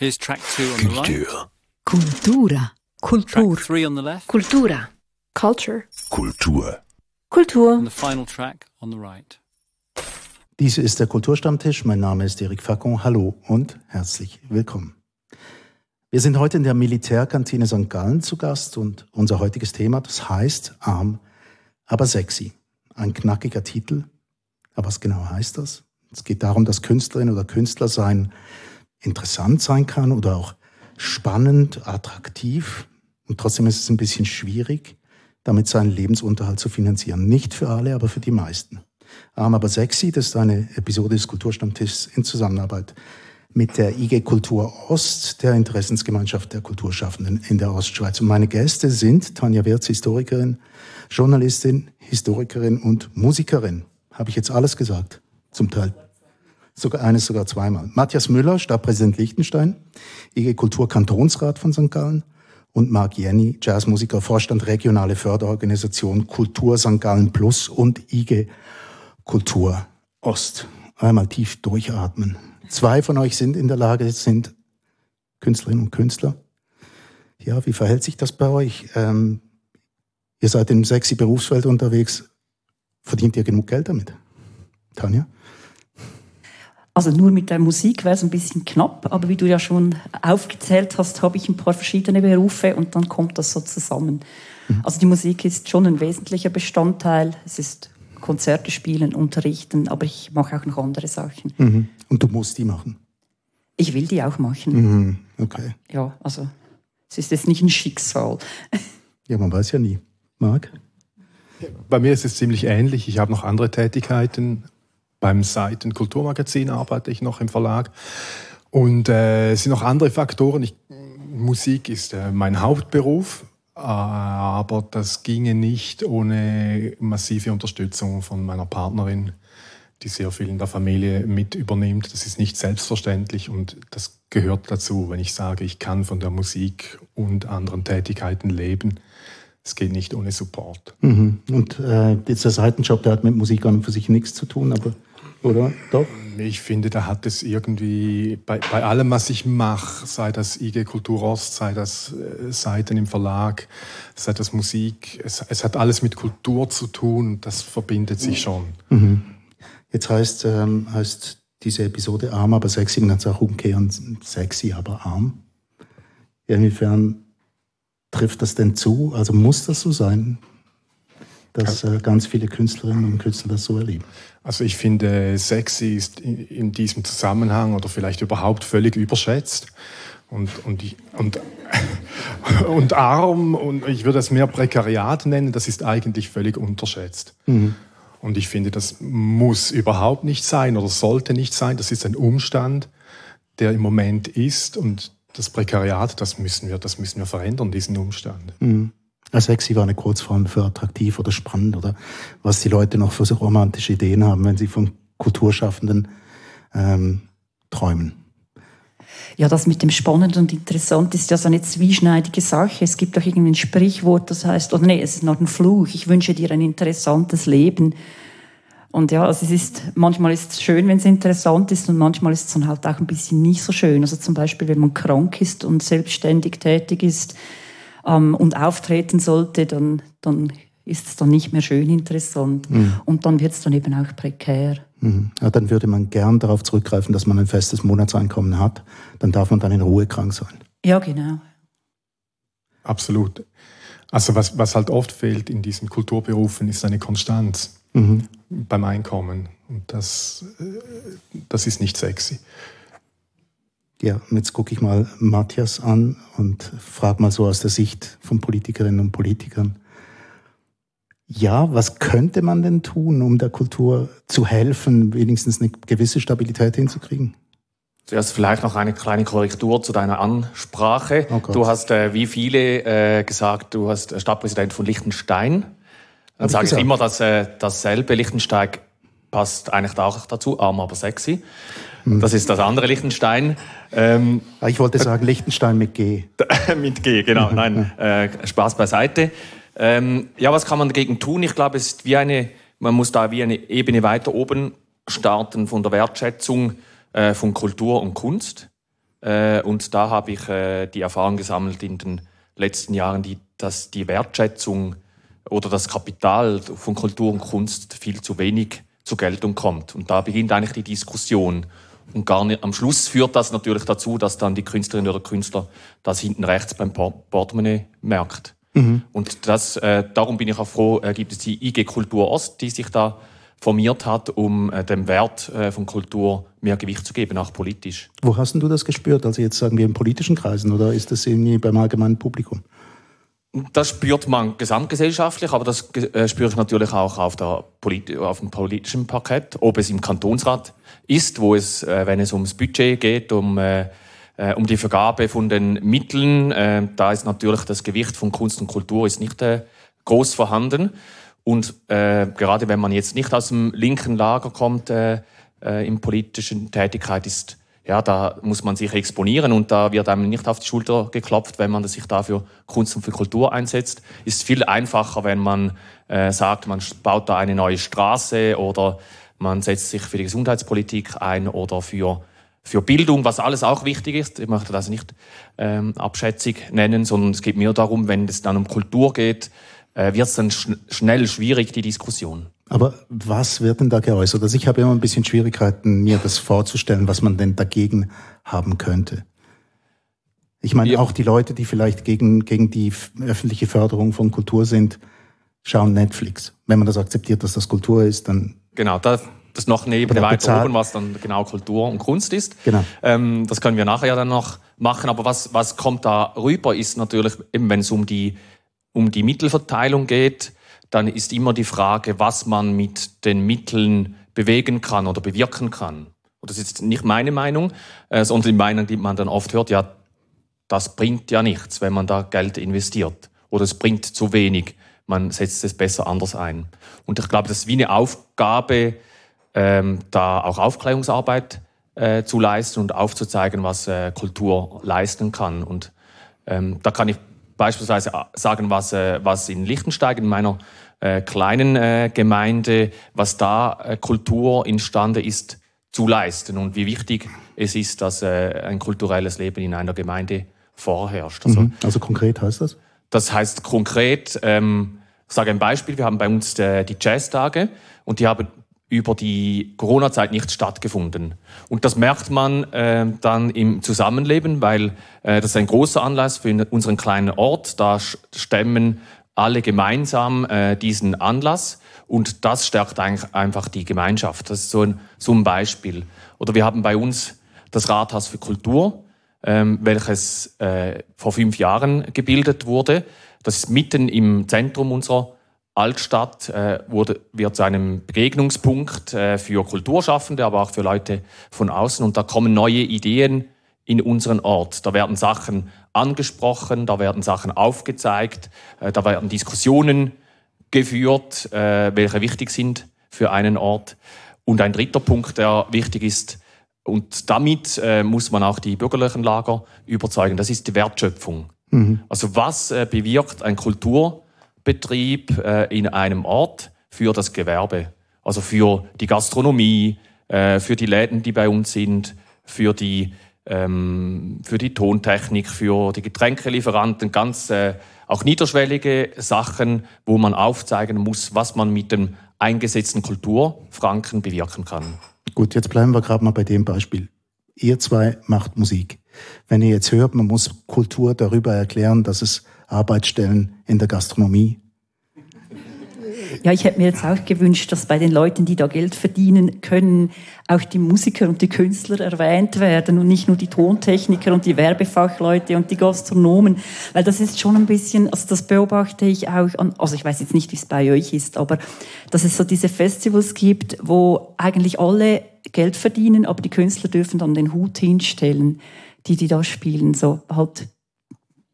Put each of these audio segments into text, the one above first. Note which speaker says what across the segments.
Speaker 1: Here's track two on the right.
Speaker 2: Cultura.
Speaker 1: Track three on the left.
Speaker 2: Cultura.
Speaker 3: Culture.
Speaker 4: Kultur.
Speaker 3: Kultur.
Speaker 1: And the final track on the right.
Speaker 5: Dies ist der Kulturstammtisch. Mein Name ist Eric Facon. Hallo und herzlich willkommen. Wir sind heute in der Militärkantine St. Gallen zu Gast und unser heutiges Thema, das heißt arm, aber sexy. Ein knackiger Titel. Aber was genau heißt das? Es geht darum, dass Künstlerin oder Künstler sein interessant sein kann oder auch spannend, attraktiv. Und trotzdem ist es ein bisschen schwierig, damit seinen Lebensunterhalt zu finanzieren. Nicht für alle, aber für die meisten. Arm aber sexy, das ist eine Episode des Kulturstammtischs in Zusammenarbeit mit der IG Kultur Ost, der Interessensgemeinschaft der Kulturschaffenden in der Ostschweiz. Und meine Gäste sind Tanja Wirz, Historikerin, Journalistin, Historikerin und Musikerin. Habe ich jetzt alles gesagt? Zum Teil. Sogar eines, sogar zweimal. Matthias Müller, Stadtpräsident Liechtenstein, IG Kultur Kantonsrat von St. Gallen und Marc Jenny, Jazzmusiker, Vorstand regionale Förderorganisation Kultur St. Gallen Plus und IG Kultur Ost. Einmal tief durchatmen. Zwei von euch sind in der Lage, sind Künstlerinnen und Künstler. Ja, wie verhält sich das bei euch? Ähm, ihr seid im sexy Berufsfeld unterwegs. Verdient ihr genug Geld damit? Tanja?
Speaker 6: Also nur mit der Musik wäre es ein bisschen knapp, aber wie du ja schon aufgezählt hast, habe ich ein paar verschiedene Berufe und dann kommt das so zusammen. Mhm. Also die Musik ist schon ein wesentlicher Bestandteil. Es ist Konzerte spielen, unterrichten, aber ich mache auch noch andere Sachen.
Speaker 5: Mhm. Und du musst die machen?
Speaker 6: Ich will die auch machen.
Speaker 5: Mhm. Okay.
Speaker 6: Ja, also es ist jetzt nicht ein Schicksal.
Speaker 5: Ja, man weiß ja nie. Marc?
Speaker 4: Bei mir ist es ziemlich ähnlich. Ich habe noch andere Tätigkeiten. Beim Seiten Kulturmagazin arbeite ich noch im Verlag. Und äh, es sind noch andere Faktoren. Ich, Musik ist äh, mein Hauptberuf, aber das ginge nicht ohne massive Unterstützung von meiner Partnerin, die sehr viel in der Familie mit übernimmt. Das ist nicht selbstverständlich und das gehört dazu, wenn ich sage, ich kann von der Musik und anderen Tätigkeiten leben. Es geht nicht ohne Support.
Speaker 5: Mhm. Und äh, dieser Seitenjob, der hat mit Musik an und für sich nichts zu tun, aber oder doch?
Speaker 4: Ich finde, da hat es irgendwie bei, bei allem, was ich mache, sei das IG Kultur Ost, sei das äh, Seiten im Verlag, sei das Musik, es, es, hat alles mit Kultur zu tun, das verbindet sich schon.
Speaker 5: Mhm. Jetzt heißt, ähm, heißt diese Episode arm, aber sexy, man kann es auch umkehren, sexy, aber arm. Inwiefern trifft das denn zu? Also muss das so sein? Dass äh, ganz viele Künstlerinnen und Künstler das so erleben.
Speaker 4: Also ich finde, sexy ist in, diesem Zusammenhang oder vielleicht überhaupt völlig überschätzt. Und, und, und, und arm, und ich würde es mehr Prekariat nennen, das ist eigentlich völlig unterschätzt. Mhm. Und ich finde, das muss überhaupt nicht sein oder sollte nicht sein. Das ist ein Umstand, der im Moment ist. Und das Prekariat, das müssen wir, das müssen wir verändern, diesen Umstand.
Speaker 5: Mhm. Sexy war eine Kurzform für attraktiv oder spannend oder was die Leute noch für so romantische Ideen haben, wenn sie von Kulturschaffenden ähm, träumen.
Speaker 6: Ja, das mit dem Spannend und Interessant ist ja so eine zwieschneidige Sache. Es gibt doch irgendwie ein Sprichwort, das heißt, oder nee, es ist noch ein Fluch, ich wünsche dir ein interessantes Leben. Und ja, also es ist, manchmal ist es schön, wenn es interessant ist und manchmal ist es dann halt auch ein bisschen nicht so schön. Also zum Beispiel, wenn man krank ist und selbstständig tätig ist, ähm, und auftreten sollte, dann, dann ist es dann nicht mehr schön interessant. Mhm. Und dann wird es dann eben auch prekär.
Speaker 5: Mhm. Ja, dann würde man gern darauf zurückgreifen, dass man ein festes Monatseinkommen hat. Dann darf man dann in Ruhe krank sein.
Speaker 6: Ja, genau.
Speaker 4: Absolut. Also was, was halt oft fehlt in diesen Kulturberufen, ist eine Konstanz mhm. beim Einkommen. Und das, äh, das ist nicht sexy.
Speaker 5: Ja, jetzt gucke ich mal Matthias an und frage mal so aus der Sicht von Politikerinnen und Politikern. Ja, was könnte man denn tun, um der Kultur zu helfen, wenigstens eine gewisse Stabilität hinzukriegen?
Speaker 7: Zuerst vielleicht noch eine kleine Korrektur zu deiner Ansprache. Oh du hast äh, wie viele äh, gesagt, du hast äh, Stadtpräsident von Liechtenstein. Dann sage ich immer, dass äh, dasselbe Liechtenstein passt eigentlich auch dazu, arm aber sexy. Hm. Das ist das andere Liechtenstein.
Speaker 5: Ähm, ah, ich wollte sagen Liechtenstein mit G.
Speaker 7: mit G, genau. Nein, äh, Spaß beiseite. Ähm, ja, was kann man dagegen tun? Ich glaube, es ist wie eine, man muss da wie eine Ebene weiter oben starten von der Wertschätzung äh, von Kultur und Kunst. Äh, und da habe ich äh, die Erfahrung gesammelt in den letzten Jahren, die, dass die Wertschätzung oder das Kapital von Kultur und Kunst viel zu wenig zur Geltung kommt. Und da beginnt eigentlich die Diskussion. Und gar nicht, am Schluss führt das natürlich dazu, dass dann die Künstlerin oder Künstler das hinten rechts beim Portemonnaie merkt. Mhm. Und das, äh, darum bin ich auch froh, äh, gibt es die IG Kultur Ost, die sich da formiert hat, um äh, dem Wert äh, von Kultur mehr Gewicht zu geben, auch politisch.
Speaker 5: Wo hast du das gespürt? Also jetzt sagen wir in politischen Kreisen oder ist das irgendwie beim allgemeinen Publikum?
Speaker 7: Das spürt man gesamtgesellschaftlich, aber das äh, spüre ich natürlich auch auf, der Polit auf dem politischen Parkett, ob es im Kantonsrat ist, wo es, äh, wenn es ums Budget geht, um, äh, um die Vergabe von den Mitteln, da ist natürlich das Gewicht von Kunst und Kultur ist nicht groß vorhanden. Und gerade wenn man jetzt nicht aus dem linken Lager kommt, in politischen Tätigkeit ist ja, da muss man sich exponieren und da wird einem nicht auf die Schulter geklopft, wenn man sich dafür Kunst und für Kultur einsetzt. Ist viel einfacher, wenn man äh, sagt, man baut da eine neue Straße oder man setzt sich für die Gesundheitspolitik ein oder für für Bildung, was alles auch wichtig ist. Ich möchte das nicht ähm, abschätzig nennen, sondern es geht mir darum, wenn es dann um Kultur geht, äh, wird es dann sch schnell schwierig, die Diskussion.
Speaker 5: Aber was wird denn da geäußert? Also ich habe immer ein bisschen Schwierigkeiten, mir das vorzustellen, was man denn dagegen haben könnte. Ich meine, ja. auch die Leute, die vielleicht gegen, gegen die öffentliche Förderung von Kultur sind, schauen Netflix. Wenn man das akzeptiert, dass das Kultur ist, dann.
Speaker 7: Genau, das, das noch neben weiter bezahlt. oben, was dann genau Kultur und Kunst ist. Genau. Ähm, das können wir nachher dann noch machen. Aber was, was kommt da rüber, ist natürlich, eben wenn es um die, um die Mittelverteilung geht, dann ist immer die Frage, was man mit den Mitteln bewegen kann oder bewirken kann. Und das ist nicht meine Meinung, äh, sondern die Meinung, die man dann oft hört, ja, das bringt ja nichts, wenn man da Geld investiert. Oder es bringt zu wenig, man setzt es besser anders ein. Und ich glaube, das ist wie eine Aufgabe, ähm, da auch Aufklärungsarbeit äh, zu leisten und aufzuzeigen, was äh, Kultur leisten kann. Und ähm, da kann ich beispielsweise äh, sagen, was, äh, was in Liechtenstein, in meiner äh, kleinen äh, Gemeinde, was da äh, Kultur imstande ist zu leisten und wie wichtig es ist, dass äh, ein kulturelles Leben in einer Gemeinde vorherrscht.
Speaker 5: Also, mhm. also konkret heißt das?
Speaker 7: Das heißt konkret, ähm, ich sage ein Beispiel, wir haben bei uns äh, die Jazztage und die haben über die Corona-Zeit nicht stattgefunden. Und das merkt man äh, dann im Zusammenleben, weil äh, das ist ein großer Anlass für unseren kleinen Ort. Da stemmen alle gemeinsam äh, diesen Anlass und das stärkt eigentlich einfach die Gemeinschaft. Das ist so ein, so ein Beispiel. Oder wir haben bei uns das Rathaus für Kultur, ähm, welches äh, vor fünf Jahren gebildet wurde. Das ist mitten im Zentrum unserer Altstadt äh, wurde, wird zu einem Begegnungspunkt äh, für Kulturschaffende, aber auch für Leute von außen. Und da kommen neue Ideen in unseren Ort. Da werden Sachen angesprochen, da werden Sachen aufgezeigt, äh, da werden Diskussionen geführt, äh, welche wichtig sind für einen Ort. Und ein dritter Punkt, der wichtig ist, und damit äh, muss man auch die bürgerlichen Lager überzeugen, das ist die Wertschöpfung. Mhm. Also was bewirkt ein Kultur- Betrieb äh, in einem Ort für das Gewerbe. Also für die Gastronomie, äh, für die Läden, die bei uns sind, für die, ähm, für die Tontechnik, für die Getränkelieferanten, ganz äh, auch niederschwellige Sachen, wo man aufzeigen muss, was man mit dem eingesetzten Kulturfranken bewirken kann.
Speaker 5: Gut, jetzt bleiben wir gerade mal bei dem Beispiel. Ihr zwei macht Musik. Wenn ihr jetzt hört, man muss Kultur darüber erklären, dass es Arbeitsstellen in der Gastronomie?
Speaker 6: Ja, ich hätte mir jetzt auch gewünscht, dass bei den Leuten, die da Geld verdienen können, auch die Musiker und die Künstler erwähnt werden und nicht nur die Tontechniker und die Werbefachleute und die Gastronomen, weil das ist schon ein bisschen, also das beobachte ich auch, an, also ich weiß jetzt nicht, wie es bei euch ist, aber dass es so diese Festivals gibt, wo eigentlich alle Geld verdienen, aber die Künstler dürfen dann den Hut hinstellen, die die da spielen, so halt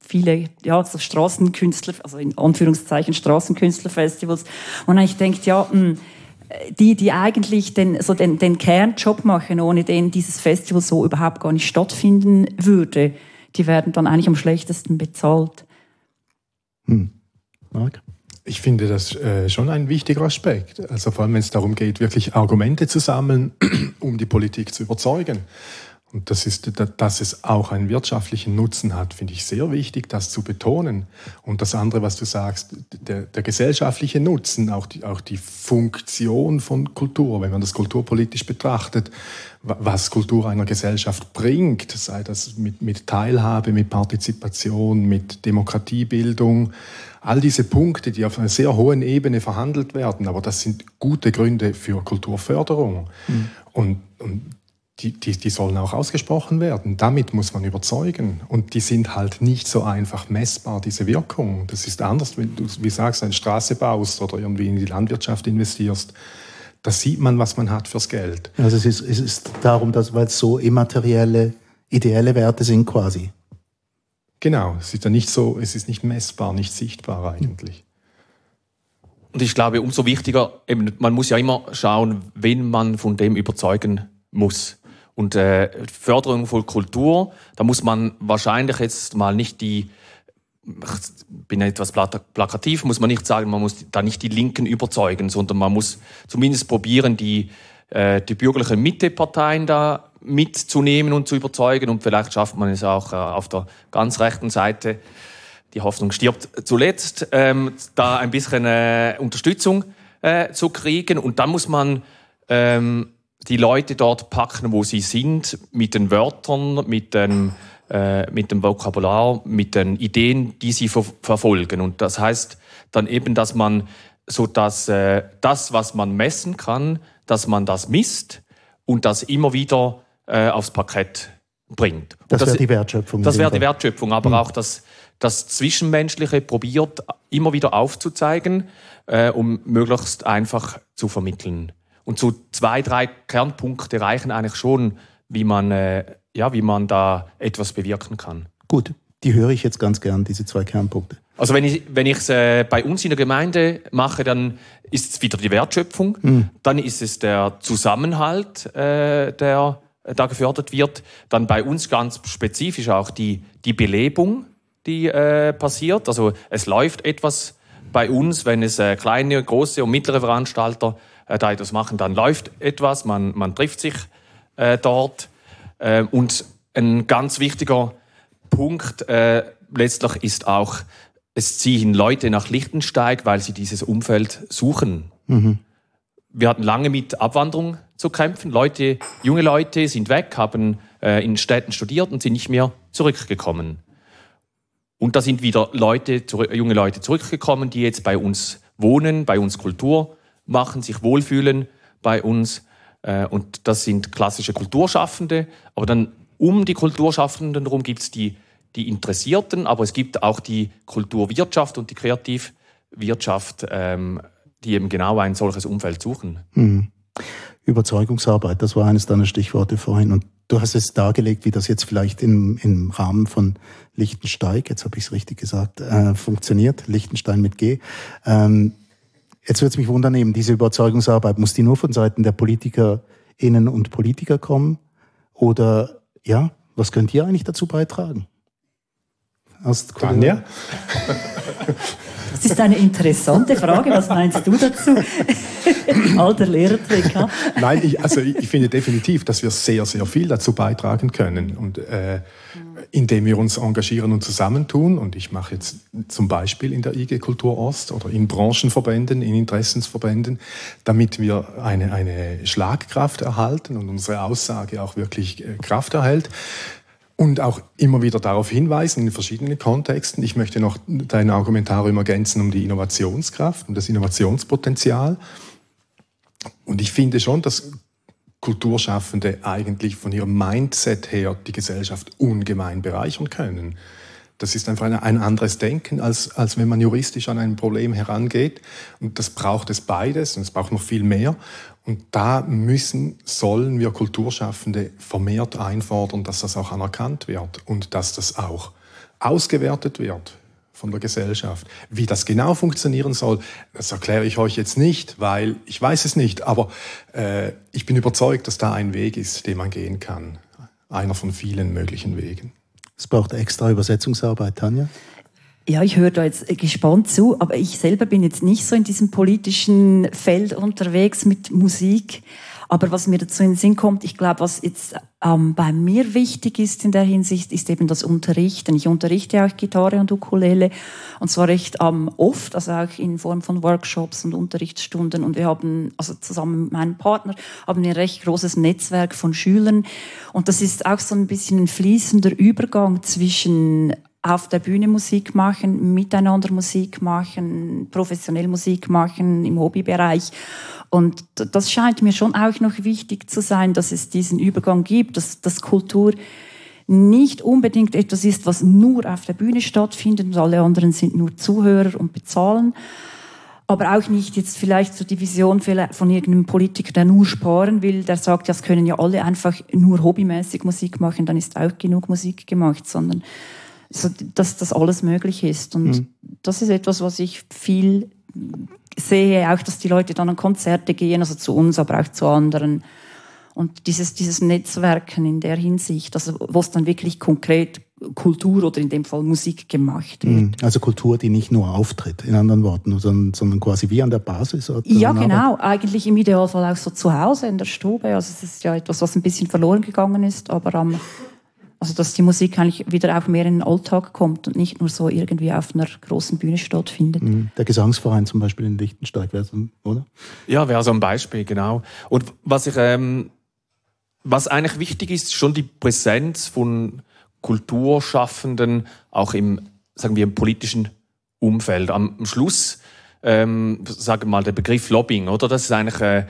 Speaker 6: viele ja, so Straßenkünstler, also in Anführungszeichen Straßenkünstlerfestivals, und ich denke, ja, mh, hm, die, die eigentlich den, so den, den Kernjob machen, ohne den dieses Festival so überhaupt gar nicht stattfinden würde, die werden dann eigentlich am schlechtesten bezahlt.
Speaker 4: Hm. Marc? Ich finde das äh, schon ein wichtiger Aspekt. Also vor allem, wenn es darum geht, wirklich Argumente zu sammeln, um die Politik zu überzeugen. Und das ist, dass es auch einen wirtschaftlichen Nutzen hat, finde ich sehr wichtig, das zu betonen. Und das andere, was du sagst, der, der gesellschaftliche Nutzen, auch die, auch die Funktion von Kultur, wenn man das kulturpolitisch betrachtet, was Kultur einer Gesellschaft bringt, sei das mit, mit Teilhabe, mit Partizipation, mit Demokratiebildung, all diese Punkte, die auf einer sehr hohen Ebene verhandelt werden, aber das sind gute Gründe für Kulturförderung. Mhm. Und, und die, die, die sollen auch ausgesprochen werden. Damit muss man überzeugen. Und die sind halt nicht so einfach messbar, diese Wirkung. Das ist anders, wenn du, wie sagst, eine Straße baust oder irgendwie in die Landwirtschaft investierst. Da sieht man, was man hat fürs Geld.
Speaker 5: Also es ist, es ist darum, dass, weil es so immaterielle, ideelle Werte sind quasi.
Speaker 4: Genau, es ist ja nicht so, es ist nicht messbar, nicht sichtbar eigentlich.
Speaker 7: Und ich glaube, umso wichtiger, eben, man muss ja immer schauen, wen man von dem überzeugen muss. Und äh, Förderung von Kultur, da muss man wahrscheinlich jetzt mal nicht die, ich bin etwas plakativ, muss man nicht sagen, man muss da nicht die Linken überzeugen, sondern man muss zumindest probieren, die, äh, die bürgerlichen Mitteparteien da mitzunehmen und zu überzeugen. Und vielleicht schafft man es auch äh, auf der ganz rechten Seite, die Hoffnung stirbt zuletzt, ähm, da ein bisschen äh, Unterstützung äh, zu kriegen. Und dann muss man ähm, die Leute dort packen, wo sie sind, mit den Wörtern, mit, den, äh, mit dem Vokabular, mit den Ideen, die sie ver verfolgen. Und das heißt dann eben, dass man so dass äh, das, was man messen kann, dass man das misst und das immer wieder äh, aufs Parkett bringt.
Speaker 5: Das, das wäre die Wertschöpfung.
Speaker 7: Das wäre die Wertschöpfung, aber mhm. auch das, das Zwischenmenschliche probiert immer wieder aufzuzeigen, äh, um möglichst einfach zu vermitteln. Und so zwei, drei Kernpunkte reichen eigentlich schon, wie man, äh, ja, wie man da etwas bewirken kann.
Speaker 5: Gut, die höre ich jetzt ganz gern, diese zwei Kernpunkte.
Speaker 7: Also wenn ich wenn ich es äh, bei uns in der Gemeinde mache, dann ist es wieder die Wertschöpfung, mhm. dann ist es der Zusammenhalt, äh, der da gefördert wird, dann bei uns ganz spezifisch auch die die Belebung, die äh, passiert. Also es läuft etwas bei uns, wenn es äh, kleine, große und mittlere Veranstalter äh, da etwas machen, dann läuft etwas, man, man trifft sich äh, dort. Äh, und ein ganz wichtiger Punkt äh, letztlich ist auch, es ziehen Leute nach Lichtensteig, weil sie dieses Umfeld suchen. Mhm. Wir hatten lange mit Abwanderung zu kämpfen. Leute, junge Leute sind weg, haben äh, in Städten studiert und sind nicht mehr zurückgekommen. Und da sind wieder Leute, junge Leute zurückgekommen, die jetzt bei uns wohnen, bei uns Kultur machen, sich wohlfühlen bei uns. Äh, und das sind klassische Kulturschaffende. Aber dann um die Kulturschaffenden herum gibt es die, die Interessierten, aber es gibt auch die Kulturwirtschaft und die Kreativwirtschaft, ähm, die eben genau ein solches Umfeld suchen.
Speaker 5: Mhm. Überzeugungsarbeit, das war eines deiner Stichworte vorhin. Und du hast es dargelegt, wie das jetzt vielleicht im, im Rahmen von Lichtensteig, jetzt habe ich es richtig gesagt, äh, funktioniert. Lichtenstein mit G. Ähm, Jetzt würde es mich wundern, eben diese Überzeugungsarbeit, muss die nur von Seiten der PolitikerInnen und Politiker kommen? Oder ja, was könnt ihr eigentlich dazu beitragen?
Speaker 4: Aus Tanja?
Speaker 6: Das ist eine interessante Frage. Was meinst du dazu? Alter Lehrertrick. Ha?
Speaker 4: Nein, ich, also ich finde definitiv, dass wir sehr, sehr viel dazu beitragen können. Und äh, indem wir uns engagieren und zusammentun. Und ich mache jetzt zum Beispiel in der IG Kultur Ost oder in Branchenverbänden, in Interessensverbänden, damit wir eine, eine Schlagkraft erhalten und unsere Aussage auch wirklich äh, Kraft erhält. Und auch immer wieder darauf hinweisen in verschiedenen Kontexten. Ich möchte noch dein Argumentarium ergänzen um die Innovationskraft und das Innovationspotenzial. Und ich finde schon, dass Kulturschaffende eigentlich von ihrem Mindset her die Gesellschaft ungemein bereichern können. Das ist einfach ein anderes Denken, als, als wenn man juristisch an ein Problem herangeht. Und das braucht es beides und es braucht noch viel mehr. Und da müssen, sollen wir Kulturschaffende vermehrt einfordern, dass das auch anerkannt wird und dass das auch ausgewertet wird von der Gesellschaft. Wie das genau funktionieren soll, das erkläre ich euch jetzt nicht, weil ich weiß es nicht, aber äh, ich bin überzeugt, dass da ein Weg ist, den man gehen kann. Einer von vielen möglichen Wegen.
Speaker 5: Es braucht extra Übersetzungsarbeit, Tanja.
Speaker 6: Ja, ich höre da jetzt gespannt zu, aber ich selber bin jetzt nicht so in diesem politischen Feld unterwegs mit Musik. Aber was mir dazu in den Sinn kommt, ich glaube, was jetzt ähm, bei mir wichtig ist in der Hinsicht, ist eben das Unterrichten. Ich unterrichte auch Gitarre und Ukulele und zwar recht ähm, oft, also auch in Form von Workshops und Unterrichtsstunden. Und wir haben, also zusammen mit meinem Partner, haben ein recht großes Netzwerk von Schülern. Und das ist auch so ein bisschen ein fließender Übergang zwischen auf der Bühne Musik machen, miteinander Musik machen, professionell Musik machen im Hobbybereich. Und das scheint mir schon auch noch wichtig zu sein, dass es diesen Übergang gibt, dass, dass Kultur nicht unbedingt etwas ist, was nur auf der Bühne stattfindet und alle anderen sind nur Zuhörer und bezahlen. Aber auch nicht jetzt vielleicht so die Vision von irgendeinem Politiker, der nur sparen will, der sagt, das können ja alle einfach nur hobbymäßig Musik machen, dann ist auch genug Musik gemacht, sondern so, dass das alles möglich ist. Und mhm. das ist etwas, was ich viel sehe, auch dass die Leute dann an Konzerte gehen, also zu uns, aber auch zu anderen. Und dieses, dieses Netzwerken in der Hinsicht, also wo es dann wirklich konkret Kultur oder in dem Fall Musik gemacht wird. Mhm.
Speaker 5: Also Kultur, die nicht nur auftritt, in anderen Worten, sondern, sondern quasi wie an der Basis.
Speaker 6: Ja, genau. Eigentlich im Idealfall auch so zu Hause in der Stube. Also es ist ja etwas, was ein bisschen verloren gegangen ist, aber am also dass die Musik eigentlich wieder auch mehr in den Alltag kommt und nicht nur so irgendwie auf einer großen Bühne stattfindet. Mhm.
Speaker 5: Der Gesangsverein zum Beispiel in Lichtensteig wäre so, oder?
Speaker 7: Ja, wäre so ein Beispiel, genau. Und was ich, ähm, was eigentlich wichtig ist, schon die Präsenz von Kulturschaffenden auch im, sagen wir, im politischen Umfeld. Am Schluss, ähm, sagen wir mal, der Begriff Lobbying, oder? Das ist eigentlich äh,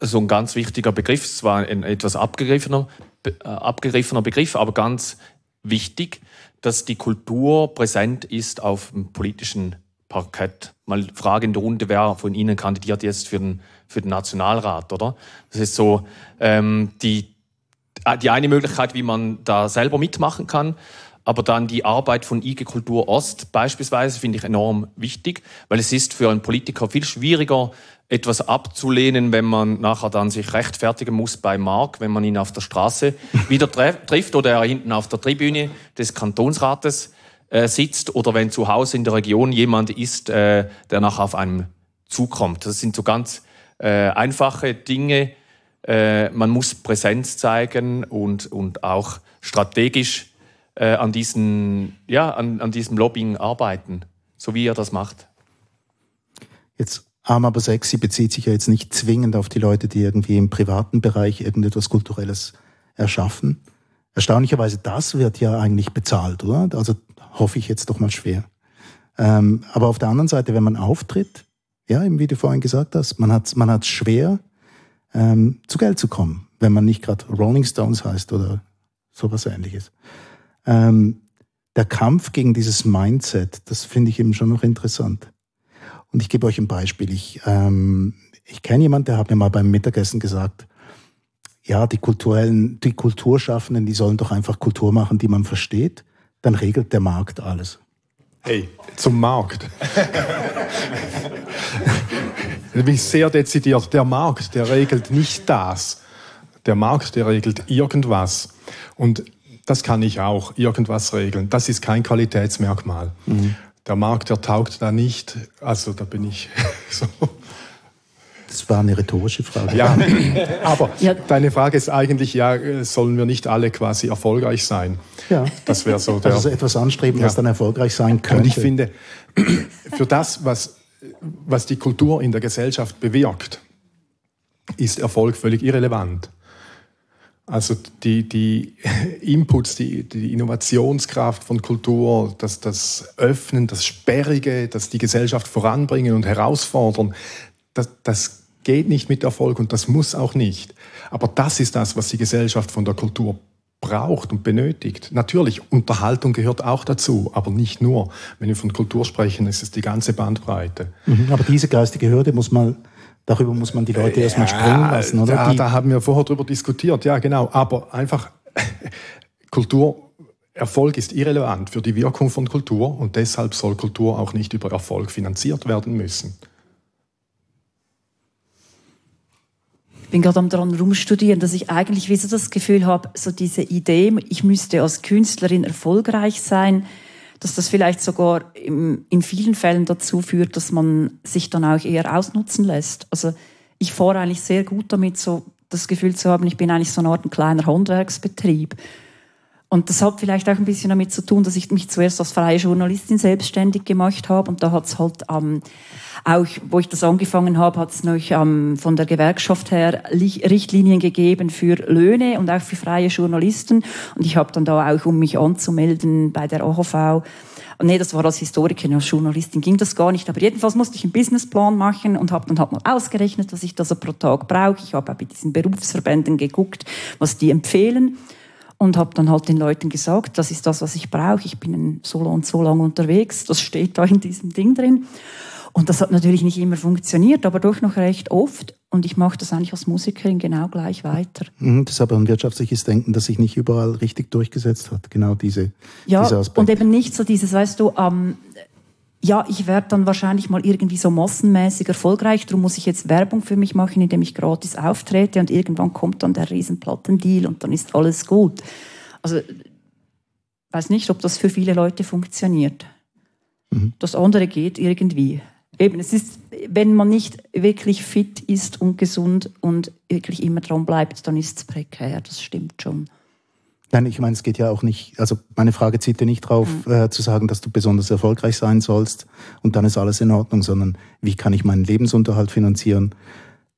Speaker 7: so ein ganz wichtiger Begriff, zwar ein etwas abgegriffener äh, abgegriffener Begriff, aber ganz wichtig, dass die Kultur präsent ist auf dem politischen Parkett. Mal Frage in der Runde, wer von Ihnen kandidiert jetzt für den, für den Nationalrat, oder? Das ist so ähm, die, die eine Möglichkeit, wie man da selber mitmachen kann. Aber dann die Arbeit von IG Kultur Ost beispielsweise finde ich enorm wichtig, weil es ist für einen Politiker viel schwieriger, etwas abzulehnen, wenn man nachher dann sich rechtfertigen muss bei Mark, wenn man ihn auf der Straße wieder trifft oder er hinten auf der Tribüne des Kantonsrates äh, sitzt oder wenn zu Hause in der Region jemand ist, äh, der nachher auf einem zukommt. Das sind so ganz äh, einfache Dinge. Äh, man muss Präsenz zeigen und, und auch strategisch äh, an, diesen, ja, an, an diesem Lobbying arbeiten, so wie er das macht.
Speaker 5: Jetzt Arm aber sexy bezieht sich ja jetzt nicht zwingend auf die Leute, die irgendwie im privaten Bereich irgendetwas Kulturelles erschaffen. Erstaunlicherweise, das wird ja eigentlich bezahlt, oder? Also hoffe ich jetzt doch mal schwer. Ähm, aber auf der anderen Seite, wenn man auftritt, ja, eben wie du vorhin gesagt hast, man hat man hat's schwer, ähm, zu Geld zu kommen, wenn man nicht gerade Rolling Stones heißt oder sowas ähnliches. Ähm, der Kampf gegen dieses Mindset, das finde ich eben schon noch interessant. Und ich gebe euch ein Beispiel. Ich, ähm, ich kenne jemanden, der hat mir mal beim Mittagessen gesagt, ja, die kulturellen, die Kulturschaffenden, die sollen doch einfach Kultur machen, die man versteht. Dann regelt der Markt alles.
Speaker 4: Hey, zum Markt. da bin ich sehr dezidiert. Der Markt, der regelt nicht das. Der Markt, der regelt irgendwas. Und das kann ich auch, irgendwas regeln. Das ist kein Qualitätsmerkmal. Mhm der Markt, der taugt da nicht. Also da bin ich so.
Speaker 5: Das war eine rhetorische Frage.
Speaker 4: Ja, aber ja. deine Frage ist eigentlich, ja, sollen wir nicht alle quasi erfolgreich sein?
Speaker 5: Ja. Das wäre so der. Also etwas anstreben, ja. was dann erfolgreich sein könnte.
Speaker 4: Und ich finde, für das, was, was die Kultur in der Gesellschaft bewirkt, ist Erfolg völlig irrelevant. Also die, die Inputs, die, die Innovationskraft von Kultur, das, das Öffnen, das Sperrige, das die Gesellschaft voranbringen und herausfordern, das, das geht nicht mit Erfolg und das muss auch nicht. Aber das ist das, was die Gesellschaft von der Kultur braucht und benötigt. Natürlich, Unterhaltung gehört auch dazu, aber nicht nur. Wenn wir von Kultur sprechen, ist es die ganze Bandbreite.
Speaker 5: Mhm, aber diese geistige Hürde muss man Darüber muss man die Leute ja, erstmal springen lassen, oder?
Speaker 4: Ja, da haben wir vorher drüber diskutiert, ja, genau. Aber einfach Kultur, Erfolg ist irrelevant für die Wirkung von Kultur und deshalb soll Kultur auch nicht über Erfolg finanziert werden müssen.
Speaker 6: Ich bin gerade am dran rumstudieren, dass ich eigentlich wie so das Gefühl habe, so diese Idee, ich müsste als Künstlerin erfolgreich sein, dass das vielleicht sogar in vielen Fällen dazu führt, dass man sich dann auch eher ausnutzen lässt. Also ich fahre eigentlich sehr gut damit, so das Gefühl zu haben, ich bin eigentlich so eine Art ein kleiner Handwerksbetrieb. Und das hat vielleicht auch ein bisschen damit zu tun, dass ich mich zuerst als freie Journalistin selbstständig gemacht habe. Und da hat es halt ähm, auch, wo ich das angefangen habe, hat es noch ähm, von der Gewerkschaft her Richtlinien gegeben für Löhne und auch für freie Journalisten. Und ich habe dann da auch, um mich anzumelden bei der AHV, nee, das war als Historikerin, als Journalistin ging das gar nicht. Aber jedenfalls musste ich einen Businessplan machen und habe dann halt mal ausgerechnet, was ich da so pro Tag brauche. Ich habe auch bei diesen Berufsverbänden geguckt, was die empfehlen und habe dann halt den Leuten gesagt, das ist das, was ich brauche. Ich bin so und so lang unterwegs. Das steht da in diesem Ding drin. Und das hat natürlich nicht immer funktioniert, aber doch noch recht oft. Und ich mache das eigentlich als Musikerin genau gleich weiter.
Speaker 5: Mhm, das ist aber ein wirtschaftliches Denken, das sich nicht überall richtig durchgesetzt hat. Genau diese,
Speaker 6: ja, diese Aspekte. Und eben nicht so dieses, weißt du, ähm, ja, ich werde dann wahrscheinlich mal irgendwie so massenmäßig erfolgreich, darum muss ich jetzt Werbung für mich machen, indem ich gratis auftrete und irgendwann kommt dann der Riesenplattendeal und dann ist alles gut. Also, ich weiß nicht, ob das für viele Leute funktioniert. Mhm. Das andere geht irgendwie. Eben, es ist, wenn man nicht wirklich fit ist und gesund und wirklich immer dran bleibt, dann ist es prekär, das stimmt schon.
Speaker 5: Nein, ich meine, es geht ja auch nicht, also meine Frage zieht ja nicht drauf, mhm. äh, zu sagen, dass du besonders erfolgreich sein sollst und dann ist alles in Ordnung, sondern wie kann ich meinen Lebensunterhalt finanzieren?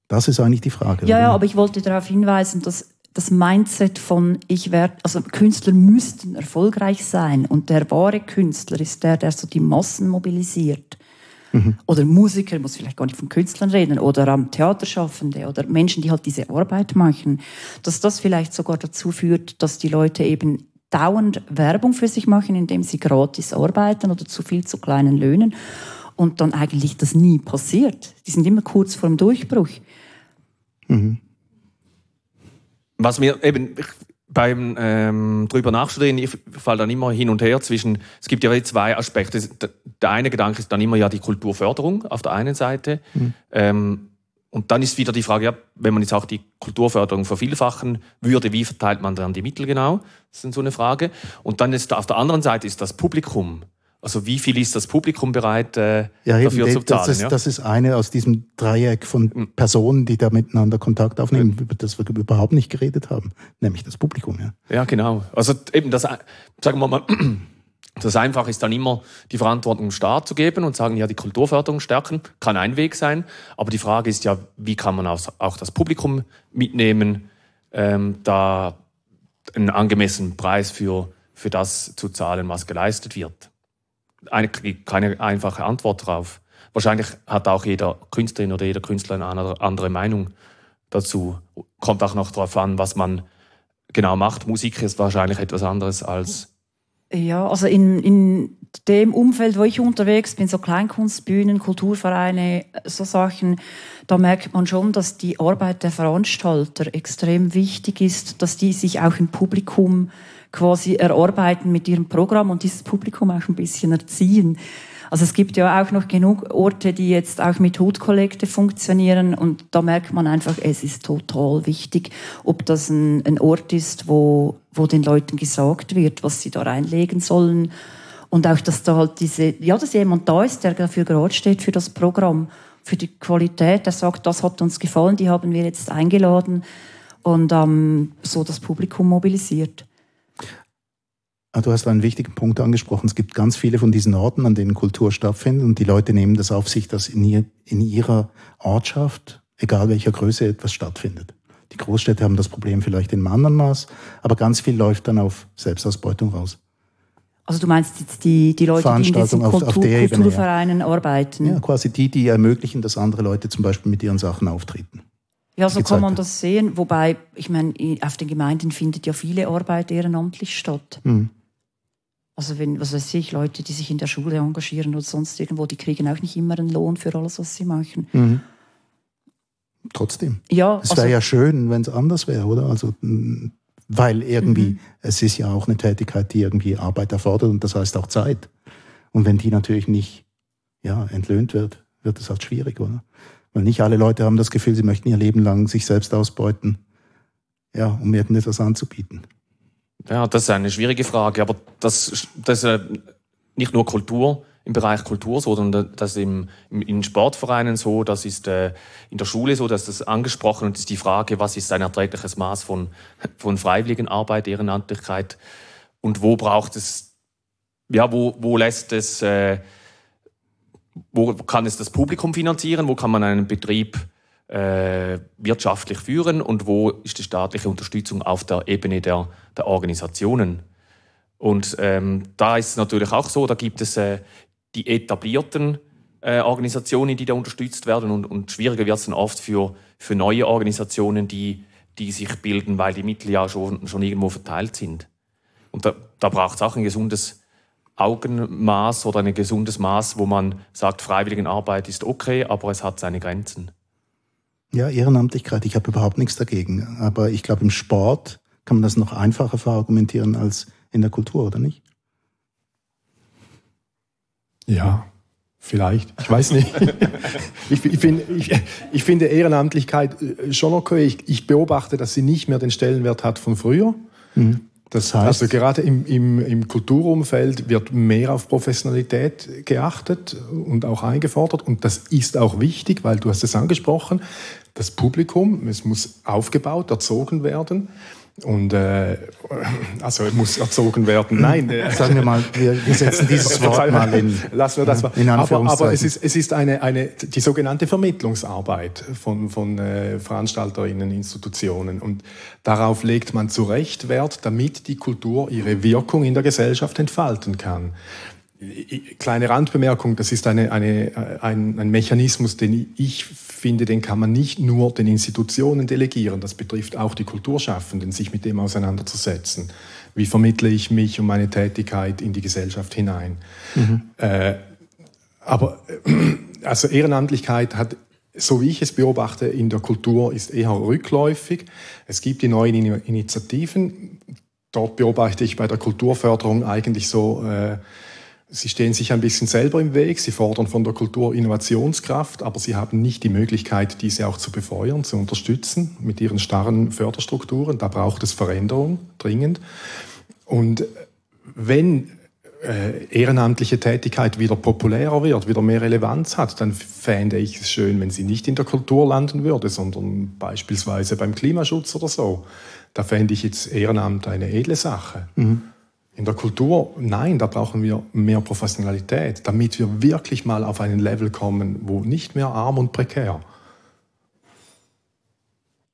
Speaker 5: Das ist eigentlich die Frage.
Speaker 6: Ja, ja, aber ich wollte darauf hinweisen, dass das Mindset von ich werde, also Künstler müssten erfolgreich sein und der wahre Künstler ist der, der so die Massen mobilisiert. Mhm. Oder Musiker, muss vielleicht gar nicht von Künstlern reden, oder ähm, Theaterschaffende oder Menschen, die halt diese Arbeit machen, dass das vielleicht sogar dazu führt, dass die Leute eben dauernd Werbung für sich machen, indem sie gratis arbeiten oder zu viel zu kleinen Löhnen und dann eigentlich das nie passiert. Die sind immer kurz vor dem Durchbruch. Mhm.
Speaker 7: Was mir eben, beim ähm, drüber nachstudieren, ich falle dann immer hin und her zwischen, es gibt ja zwei Aspekte. Der eine Gedanke ist dann immer ja die Kulturförderung auf der einen Seite. Mhm. Ähm, und dann ist wieder die Frage, ja, wenn man jetzt auch die Kulturförderung vervielfachen würde, wie verteilt man dann die Mittel genau? Das ist so eine Frage. Und dann ist auf der anderen Seite ist das Publikum. Also wie viel ist das Publikum bereit äh, ja, dafür zu zahlen?
Speaker 5: Das ist, ja? das ist eine aus diesem Dreieck von hm. Personen, die da miteinander Kontakt aufnehmen, ja. über das wir überhaupt nicht geredet haben, nämlich das Publikum. Ja,
Speaker 7: ja genau. Also eben das, sagen wir mal, das Einfache ist dann immer, die Verantwortung dem Staat zu geben und sagen, ja, die Kulturförderung stärken, kann ein Weg sein. Aber die Frage ist ja, wie kann man auch das Publikum mitnehmen, ähm, da einen angemessenen Preis für, für das zu zahlen, was geleistet wird eine, keine einfache Antwort drauf. Wahrscheinlich hat auch jeder Künstlerin oder jeder Künstler eine andere Meinung dazu. Kommt auch noch darauf an, was man genau macht. Musik ist wahrscheinlich etwas anderes als.
Speaker 6: Ja, also in, in dem Umfeld, wo ich unterwegs bin, so Kleinkunstbühnen, Kulturvereine, so Sachen, da merkt man schon, dass die Arbeit der Veranstalter extrem wichtig ist, dass die sich auch im Publikum quasi erarbeiten mit ihrem Programm und dieses Publikum auch ein bisschen erziehen. Also es gibt ja auch noch genug Orte, die jetzt auch mit Hutkollekte funktionieren und da merkt man einfach, es ist total wichtig, ob das ein, ein Ort ist, wo, wo den Leuten gesagt wird, was sie da reinlegen sollen und auch, dass da halt diese, ja, dass jemand da ist, der dafür gerade steht für das Programm, für die Qualität, der sagt, das hat uns gefallen, die haben wir jetzt eingeladen und ähm, so das Publikum mobilisiert.
Speaker 5: Ah, du hast einen wichtigen Punkt angesprochen. Es gibt ganz viele von diesen Orten, an denen Kultur stattfindet und die Leute nehmen das auf sich, dass in, ihr, in ihrer Ortschaft, egal welcher Größe, etwas stattfindet. Die Großstädte haben das Problem vielleicht in einem anderen Maß, aber ganz viel läuft dann auf Selbstausbeutung raus.
Speaker 6: Also du meinst jetzt die, die Leute, die in diesen Kultur, auf, auf Kulturvereinen ja. arbeiten?
Speaker 5: Ja, quasi die, die ermöglichen, dass andere Leute zum Beispiel mit ihren Sachen auftreten.
Speaker 6: Ja, so kann man das sehen. Wobei, ich meine, auf den Gemeinden findet ja viele Arbeit ehrenamtlich statt. Mhm. Also wenn, was weiß ich, Leute, die sich in der Schule engagieren oder sonst irgendwo, die kriegen auch nicht immer einen Lohn für alles, was sie machen. Mhm.
Speaker 5: Trotzdem. Ja. Es wäre also, ja schön, wenn es anders wäre, oder? Also, weil irgendwie, mhm. es ist ja auch eine Tätigkeit, die irgendwie Arbeit erfordert und das heißt auch Zeit. Und wenn die natürlich nicht ja, entlöhnt wird, wird es halt schwierig, oder? Weil nicht alle Leute haben das Gefühl, sie möchten ihr Leben lang sich selbst ausbeuten, ja, um irgendetwas anzubieten.
Speaker 7: Ja, das ist eine schwierige Frage, aber das, das ist nicht nur Kultur im Bereich Kultur so, sondern das ist im, im, in Sportvereinen so, das ist äh, in der Schule so, dass das angesprochen und ist die Frage, was ist ein erträgliches Maß von, von Freiwilligenarbeit, Ehrenamtlichkeit und wo braucht es, ja, wo, wo lässt es, äh, wo kann es das Publikum finanzieren, wo kann man einen Betrieb äh, wirtschaftlich führen und wo ist die staatliche Unterstützung auf der Ebene der, der Organisationen. Und ähm, da ist es natürlich auch so, da gibt es äh, die etablierten äh, Organisationen, die da unterstützt werden. Und, und schwieriger wird es dann oft für, für neue Organisationen, die, die sich bilden, weil die Mittel ja schon, schon irgendwo verteilt sind. Und da, da braucht es auch ein gesundes Augenmaß oder ein gesundes Maß, wo man sagt, Freiwilligenarbeit ist okay, aber es hat seine Grenzen.
Speaker 5: Ja, Ehrenamtlichkeit, ich habe überhaupt nichts dagegen. Aber ich glaube, im Sport kann man das noch einfacher verargumentieren als in der Kultur, oder nicht?
Speaker 4: Ja, vielleicht. Ich weiß nicht. ich, ich, find, ich, ich, finde Ehrenamtlichkeit äh, schon okay. Ich, ich, beobachte, dass sie nicht mehr den Stellenwert hat von früher. Mhm. Das heißt, also gerade im, im, im, Kulturumfeld wird mehr auf Professionalität geachtet und auch eingefordert. Und das ist auch wichtig, weil du hast es angesprochen, das Publikum, es muss aufgebaut, erzogen werden. Und äh, also muss erzogen werden. Nein,
Speaker 5: äh, sagen wir mal, wir, wir setzen dieses Wort mal in,
Speaker 4: lassen wir das mal. in aber, aber es ist, es ist eine, eine, die sogenannte Vermittlungsarbeit von, von äh, Veranstalterinnen, Institutionen. Und darauf legt man zu Recht Wert, damit die Kultur ihre Wirkung in der Gesellschaft entfalten kann. Kleine Randbemerkung, das ist eine, eine, ein, ein Mechanismus, den ich finde, den kann man nicht nur den Institutionen delegieren, das betrifft auch die Kulturschaffenden, sich mit dem auseinanderzusetzen. Wie vermittle ich mich und meine Tätigkeit in die Gesellschaft hinein? Mhm. Äh, aber also Ehrenamtlichkeit hat so wie ich es beobachte, in der Kultur ist eher rückläufig. Es gibt die neuen Initiativen. Dort beobachte ich bei der Kulturförderung eigentlich so äh, Sie stehen sich ein bisschen selber im Weg, sie fordern von der Kultur Innovationskraft, aber sie haben nicht die Möglichkeit, diese auch zu befeuern, zu unterstützen mit ihren starren Förderstrukturen. Da braucht es Veränderung dringend. Und wenn äh, ehrenamtliche Tätigkeit wieder populärer wird, wieder mehr Relevanz hat, dann fände ich es schön, wenn sie nicht in der Kultur landen würde, sondern beispielsweise beim Klimaschutz oder so. Da fände ich jetzt Ehrenamt eine edle Sache. Mhm. In der Kultur, nein, da brauchen wir mehr Professionalität, damit wir wirklich mal auf einen Level kommen, wo nicht mehr arm und prekär.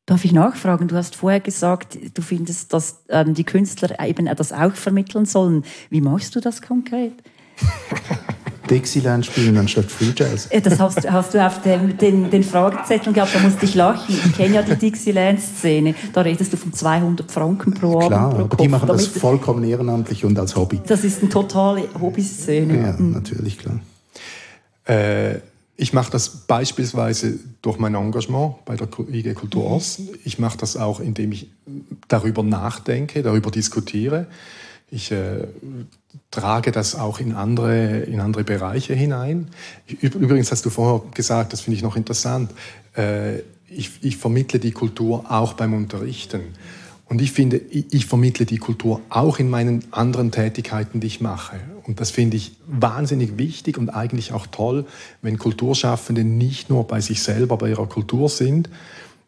Speaker 6: Darf ich nachfragen? Du hast vorher gesagt, du findest, dass ähm, die Künstler eben das auch vermitteln sollen. Wie machst du das konkret?
Speaker 5: Dixieland spielen anstatt Free Jazz.
Speaker 6: Das hast, hast du auf dem, den, den Fragezettel gehabt, da musste ich lachen. Ich kenne ja die Dixieland-Szene. Da redest du von 200 Franken pro Abend.
Speaker 5: Klar, pro aber die machen das vollkommen ehrenamtlich und als Hobby.
Speaker 6: Das ist eine totale Hobbyszene.
Speaker 5: Ja, mhm. natürlich, klar.
Speaker 4: Äh, ich mache das beispielsweise durch mein Engagement bei der IG Kultur Ost. Ich mache das auch, indem ich darüber nachdenke, darüber diskutiere. Ich äh, trage das auch in andere, in andere Bereiche hinein. Übrigens hast du vorher gesagt, das finde ich noch interessant, äh, ich, ich vermittle die Kultur auch beim Unterrichten. Und ich finde, ich, ich vermittle die Kultur auch in meinen anderen Tätigkeiten, die ich mache. Und das finde ich wahnsinnig wichtig und eigentlich auch toll, wenn Kulturschaffende nicht nur bei sich selber, bei ihrer Kultur sind,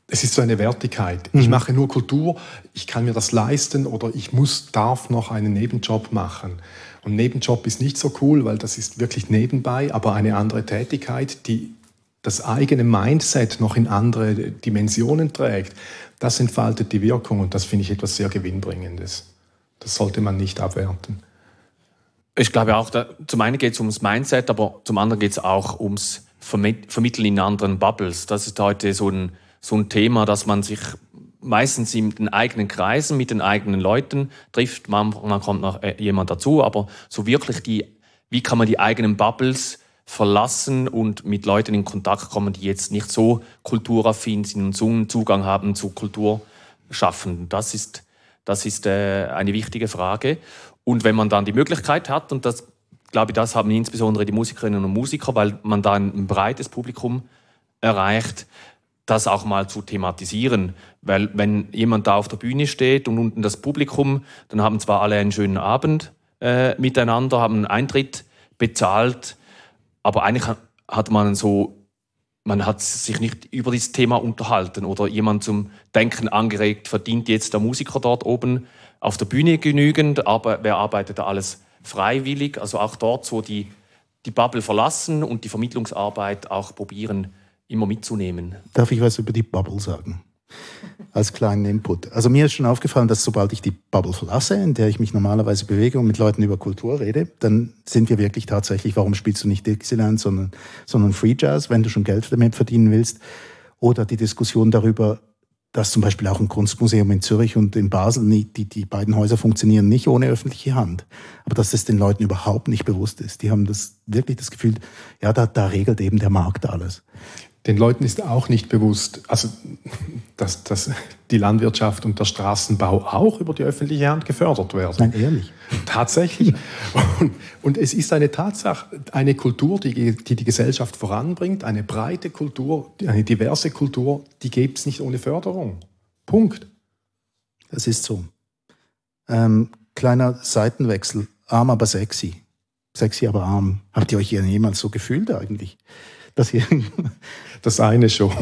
Speaker 4: es ist so eine Wertigkeit. Mhm. Ich mache nur Kultur, ich kann mir das leisten oder ich muss, darf noch einen Nebenjob machen. Und Nebenjob ist nicht so cool, weil das ist wirklich nebenbei, aber eine andere Tätigkeit, die das eigene Mindset noch in andere Dimensionen trägt, das entfaltet die Wirkung und das finde ich etwas sehr Gewinnbringendes. Das sollte man nicht abwerten.
Speaker 7: Ich glaube auch, da, zum einen geht es ums Mindset, aber zum anderen geht es auch ums Vermitteln in anderen Bubbles. Das ist heute so ein so ein Thema, dass man sich meistens in den eigenen Kreisen mit den eigenen Leuten trifft. Man, man kommt noch äh, jemand dazu, aber so wirklich die, wie kann man die eigenen Bubbles verlassen und mit Leuten in Kontakt kommen, die jetzt nicht so kulturaffin sind und so einen Zugang haben zu Kultur schaffen. Das ist, das ist äh, eine wichtige Frage. Und wenn man dann die Möglichkeit hat, und das glaube ich, das haben insbesondere die Musikerinnen und Musiker, weil man da ein breites Publikum erreicht, das auch mal zu thematisieren. Weil wenn jemand da auf der Bühne steht und unten das Publikum, dann haben zwar alle einen schönen Abend äh, miteinander, haben einen Eintritt bezahlt, aber eigentlich hat man so, man hat sich nicht über dieses Thema unterhalten oder jemand zum Denken angeregt, verdient jetzt der Musiker dort oben auf der Bühne genügend, aber wer arbeitet da alles freiwillig? Also auch dort so die, die Bubble verlassen und die Vermittlungsarbeit auch probieren, immer mitzunehmen.
Speaker 5: Darf ich was über die Bubble sagen? Als kleinen Input. Also mir ist schon aufgefallen, dass sobald ich die Bubble verlasse, in der ich mich normalerweise bewege und mit Leuten über Kultur rede, dann sind wir wirklich tatsächlich, warum spielst du nicht Dixieland, sondern, sondern Free Jazz, wenn du schon Geld damit verdienen willst. Oder die Diskussion darüber, dass zum Beispiel auch ein Kunstmuseum in Zürich und in Basel, die, die beiden Häuser funktionieren nicht ohne öffentliche Hand. Aber dass das den Leuten überhaupt nicht bewusst ist. Die haben das wirklich das Gefühl, ja, da, da regelt eben der Markt alles.
Speaker 4: Den Leuten ist auch nicht bewusst, also, dass, dass die Landwirtschaft und der Straßenbau auch über die öffentliche Hand gefördert werden.
Speaker 5: Nein, ehrlich.
Speaker 4: Tatsächlich. Und, und es ist eine Tatsache, eine Kultur, die, die die Gesellschaft voranbringt, eine breite Kultur, eine diverse Kultur, die gibt es nicht ohne Förderung. Punkt.
Speaker 5: Das ist so. Ähm, kleiner Seitenwechsel. Arm, aber sexy. Sexy, aber arm. Habt ihr euch jemals so gefühlt eigentlich? Dass ihr
Speaker 4: das eine schon.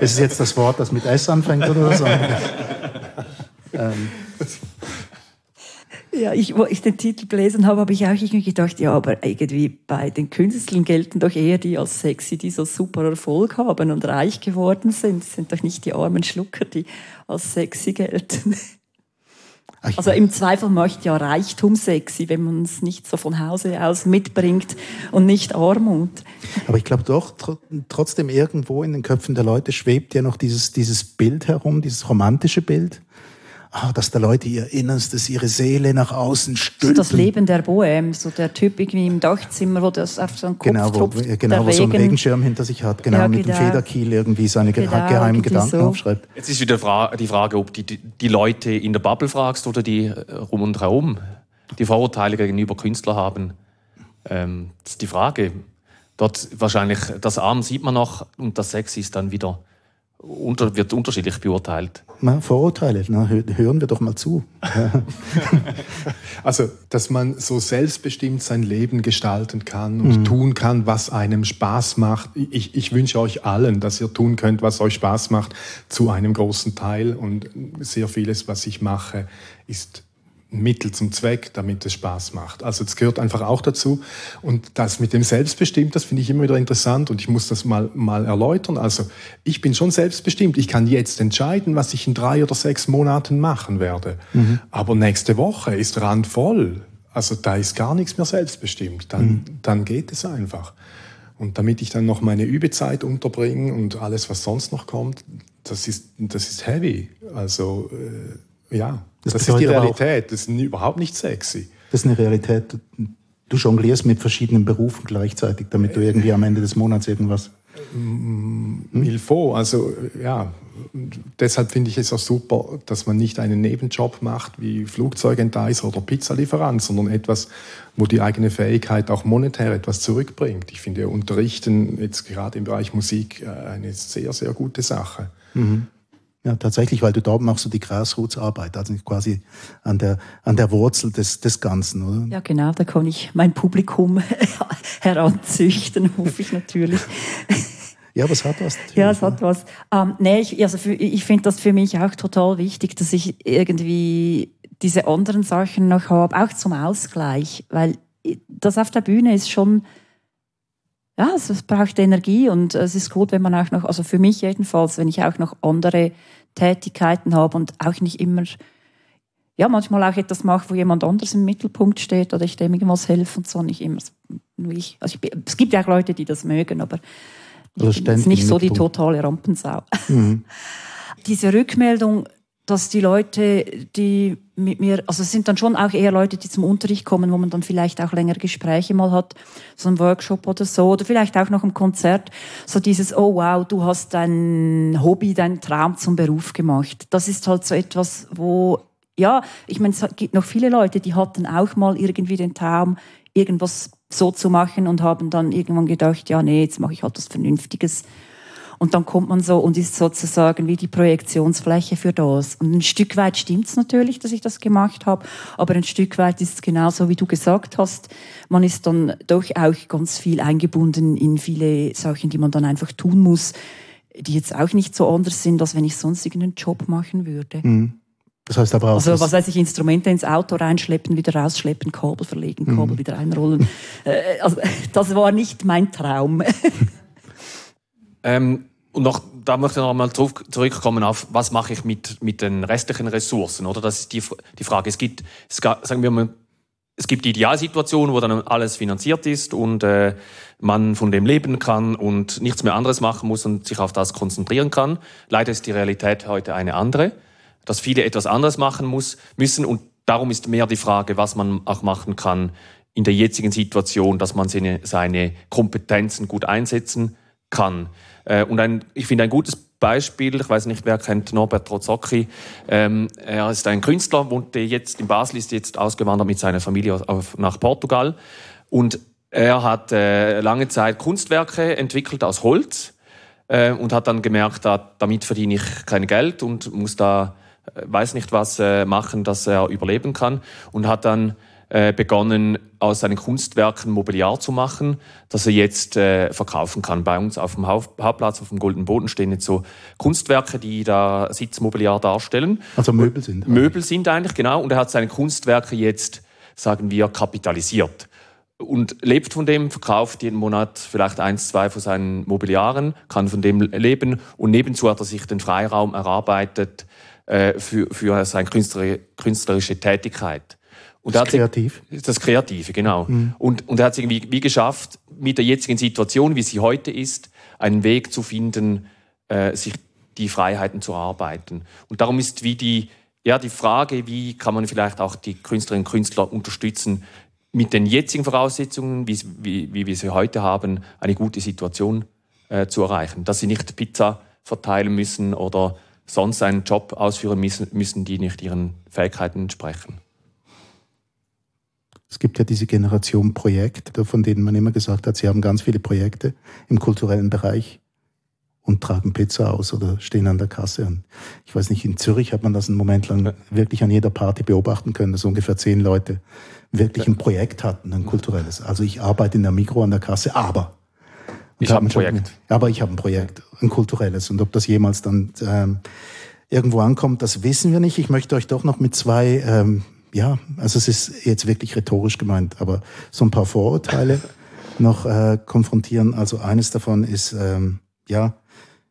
Speaker 5: Ist es jetzt das Wort, das mit S anfängt oder so?
Speaker 6: ähm. Ja, ich, wo ich den Titel gelesen habe, habe ich auch irgendwie gedacht, ja, aber irgendwie bei den Künstlern gelten doch eher die als sexy, die so super Erfolg haben und reich geworden sind. Das sind doch nicht die armen Schlucker, die als sexy gelten. Also im Zweifel möchte ja Reichtum sexy, wenn man es nicht so von Hause aus mitbringt und nicht Armut.
Speaker 5: Aber ich glaube doch, tr trotzdem irgendwo in den Köpfen der Leute schwebt ja noch dieses, dieses Bild herum, dieses romantische Bild ah, dass da Leute ihr Innerstes, ihre Seele nach außen stülpen.
Speaker 6: So das Leben der Bohem, so der Typ irgendwie im Dachzimmer, wo das auf so einen Kopf
Speaker 5: genau, wo,
Speaker 6: tropft,
Speaker 5: Genau, wo so einen Regenschirm hinter sich hat, genau, ja, mit dem genau. Federkiel irgendwie seine genau, geheimen Gedanken so. aufschreibt.
Speaker 7: Jetzt ist wieder die Frage, ob die, die Leute in der Bubble fragst oder die äh, rum und herum, die Vorurteile gegenüber Künstlern haben. Ähm, das ist die Frage. Dort wahrscheinlich, das Arm sieht man noch und das Sex ist dann wieder unter, wird unterschiedlich beurteilt.
Speaker 5: Na, Vorurteile, na, hören wir doch mal zu.
Speaker 4: also, dass man so selbstbestimmt sein Leben gestalten kann und mhm. tun kann, was einem Spaß macht. Ich, ich wünsche euch allen, dass ihr tun könnt, was euch Spaß macht, zu einem großen Teil. Und sehr vieles, was ich mache, ist Mittel zum Zweck, damit es Spaß macht. Also das gehört einfach auch dazu. Und das mit dem Selbstbestimmt, das finde ich immer wieder interessant und ich muss das mal, mal erläutern. Also ich bin schon selbstbestimmt. Ich kann jetzt entscheiden, was ich in drei oder sechs Monaten machen werde. Mhm. Aber nächste Woche ist randvoll. Also da ist gar nichts mehr selbstbestimmt. Dann, mhm. dann geht es einfach. Und damit ich dann noch meine Übezeit unterbringe und alles, was sonst noch kommt, das ist, das ist heavy. Also äh, ja. Das, das ist die Realität. Das ist überhaupt nicht sexy.
Speaker 5: Das ist eine Realität. Du jonglierst mit verschiedenen Berufen gleichzeitig, damit du irgendwie am Ende des Monats irgendwas.
Speaker 4: Hm? Il faut. Also ja, deshalb finde ich es auch super, dass man nicht einen Nebenjob macht wie Flugzeugenteiser oder Pizzalieferant, sondern etwas, wo die eigene Fähigkeit auch monetär etwas zurückbringt. Ich finde Unterrichten jetzt gerade im Bereich Musik äh, eine sehr, sehr gute Sache. Mhm.
Speaker 5: Ja, tatsächlich, weil du da machst du die Grassroots-Arbeit, also quasi an der, an der Wurzel des, des Ganzen, oder?
Speaker 6: Ja, genau, da kann ich mein Publikum heranzüchten, hoffe ich natürlich.
Speaker 5: Ja, aber es hat was.
Speaker 6: Ja, es hat was. Ähm, nee, ich, also für, ich finde das für mich auch total wichtig, dass ich irgendwie diese anderen Sachen noch habe, auch zum Ausgleich, weil das auf der Bühne ist schon ja, es, braucht Energie und es ist gut, wenn man auch noch, also für mich jedenfalls, wenn ich auch noch andere Tätigkeiten habe und auch nicht immer, ja, manchmal auch etwas mache, wo jemand anders im Mittelpunkt steht oder ich dem irgendwas helfe und so, nicht immer ich. Also ich, es gibt ja auch Leute, die das mögen, aber also ich bin nicht so die totale Rampensau. Mhm. Diese Rückmeldung, dass die Leute, die mit mir, also es sind dann schon auch eher Leute, die zum Unterricht kommen, wo man dann vielleicht auch längere Gespräche mal hat, so ein Workshop oder so, oder vielleicht auch noch im Konzert, so dieses, oh wow, du hast dein Hobby, dein Traum zum Beruf gemacht. Das ist halt so etwas, wo, ja, ich meine, es gibt noch viele Leute, die hatten auch mal irgendwie den Traum, irgendwas so zu machen und haben dann irgendwann gedacht, ja, nee, jetzt mache ich halt was Vernünftiges Und dann kommt man so und ist sozusagen wie die Projektionsfläche für das. Und ein Stück weit stimmt es natürlich, dass ich das gemacht habe, aber ein Stück weit ist es genauso, wie du gesagt hast. Man ist dann doch auch ganz viel eingebunden in viele Sachen, die man dann einfach tun muss, die jetzt auch nicht so anders sind, als wenn ich sonst irgendeinen Job machen würde. Mhm.
Speaker 5: Das heißt aber auch.
Speaker 6: Also, was weiß ich, Instrumente ins Auto reinschleppen, wieder rausschleppen, Kabel verlegen, Kabel mhm. wieder einrollen. Äh, also, das war nicht mein Traum.
Speaker 7: ähm, und noch, da möchte ich noch mal zurückkommen auf, was mache ich mit, mit den restlichen Ressourcen, oder? Das ist die, die Frage. Es gibt, es, sagen wir mal, es gibt die Idealsituation, wo dann alles finanziert ist und äh, man von dem leben kann und nichts mehr anderes machen muss und sich auf das konzentrieren kann. Leider ist die Realität heute eine andere, dass viele etwas anderes machen muss, müssen und darum ist mehr die Frage, was man auch machen kann in der jetzigen Situation, dass man seine, seine Kompetenzen gut einsetzen kann. Äh, und ein, ich finde ein gutes Beispiel, ich weiß nicht, wer kennt Norbert Rozocki. Ähm, er ist ein Künstler, wohnt jetzt in Basel, ist jetzt ausgewandert mit seiner Familie auf, nach Portugal. Und er hat äh, lange Zeit Kunstwerke entwickelt aus Holz äh, und hat dann gemerkt, da, damit verdiene ich kein Geld und muss da, äh, weiß nicht was äh, machen, dass er überleben kann. Und hat dann äh, begonnen, aus seinen Kunstwerken Mobiliar zu machen, das er jetzt äh, verkaufen kann. Bei uns auf dem Hauptplatz, auf dem Golden Boden stehen jetzt so Kunstwerke, die da Sitzmobiliar darstellen.
Speaker 5: Also Möbel sind.
Speaker 7: Möbel sind eigentlich, genau. Und er hat seine Kunstwerke jetzt, sagen wir, kapitalisiert und lebt von dem, verkauft jeden Monat vielleicht eins, zwei von seinen Mobiliaren, kann von dem leben und nebenzu hat er sich den Freiraum erarbeitet äh, für, für seine künstlerische Tätigkeit.
Speaker 5: Und das Kreativ?
Speaker 7: Das Kreative, genau. Mhm. Und, und er hat es irgendwie wie geschafft, mit der jetzigen Situation, wie sie heute ist, einen Weg zu finden, äh, sich die Freiheiten zu erarbeiten. Und darum ist wie die, ja, die Frage, wie kann man vielleicht auch die Künstlerinnen und Künstler unterstützen, mit den jetzigen Voraussetzungen, wie, wie, wie wir sie heute haben, eine gute Situation äh, zu erreichen. Dass sie nicht Pizza verteilen müssen oder sonst einen Job ausführen müssen, müssen die nicht ihren Fähigkeiten entsprechen.
Speaker 5: Es gibt ja diese Generation Projekte, von denen man immer gesagt hat, sie haben ganz viele Projekte im kulturellen Bereich und tragen Pizza aus oder stehen an der Kasse. Und ich weiß nicht, in Zürich hat man das einen Moment lang wirklich an jeder Party beobachten können, dass ungefähr zehn Leute wirklich ein Projekt hatten, ein kulturelles. Also ich arbeite in der Mikro an der Kasse, aber
Speaker 7: ich habe ein Projekt.
Speaker 5: aber ich habe ein Projekt, ein kulturelles. Und ob das jemals dann ähm, irgendwo ankommt, das wissen wir nicht. Ich möchte euch doch noch mit zwei ähm, ja, also es ist jetzt wirklich rhetorisch gemeint, aber so ein paar Vorurteile noch äh, konfrontieren. Also eines davon ist, ähm, ja,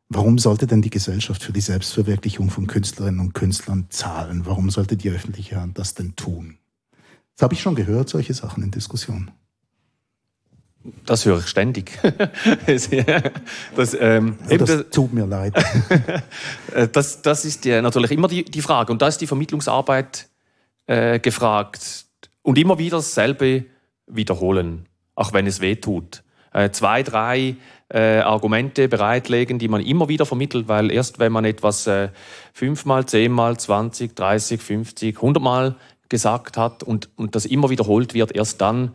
Speaker 5: warum sollte denn die Gesellschaft für die Selbstverwirklichung von Künstlerinnen und Künstlern zahlen? Warum sollte die öffentliche Hand das denn tun? Das habe ich schon gehört, solche Sachen in Diskussionen.
Speaker 7: Das höre ich ständig.
Speaker 5: das, ähm, oh, das, das tut mir leid.
Speaker 7: das, das ist ja natürlich immer die, die Frage. Und da ist die Vermittlungsarbeit äh, gefragt und immer wieder dasselbe wiederholen, auch wenn es weh tut. Äh, zwei, drei äh, Argumente bereitlegen, die man immer wieder vermittelt, weil erst wenn man etwas äh, fünfmal, zehnmal, zwanzig, dreißig, fünfzig, hundertmal gesagt hat und, und das immer wiederholt wird, erst dann,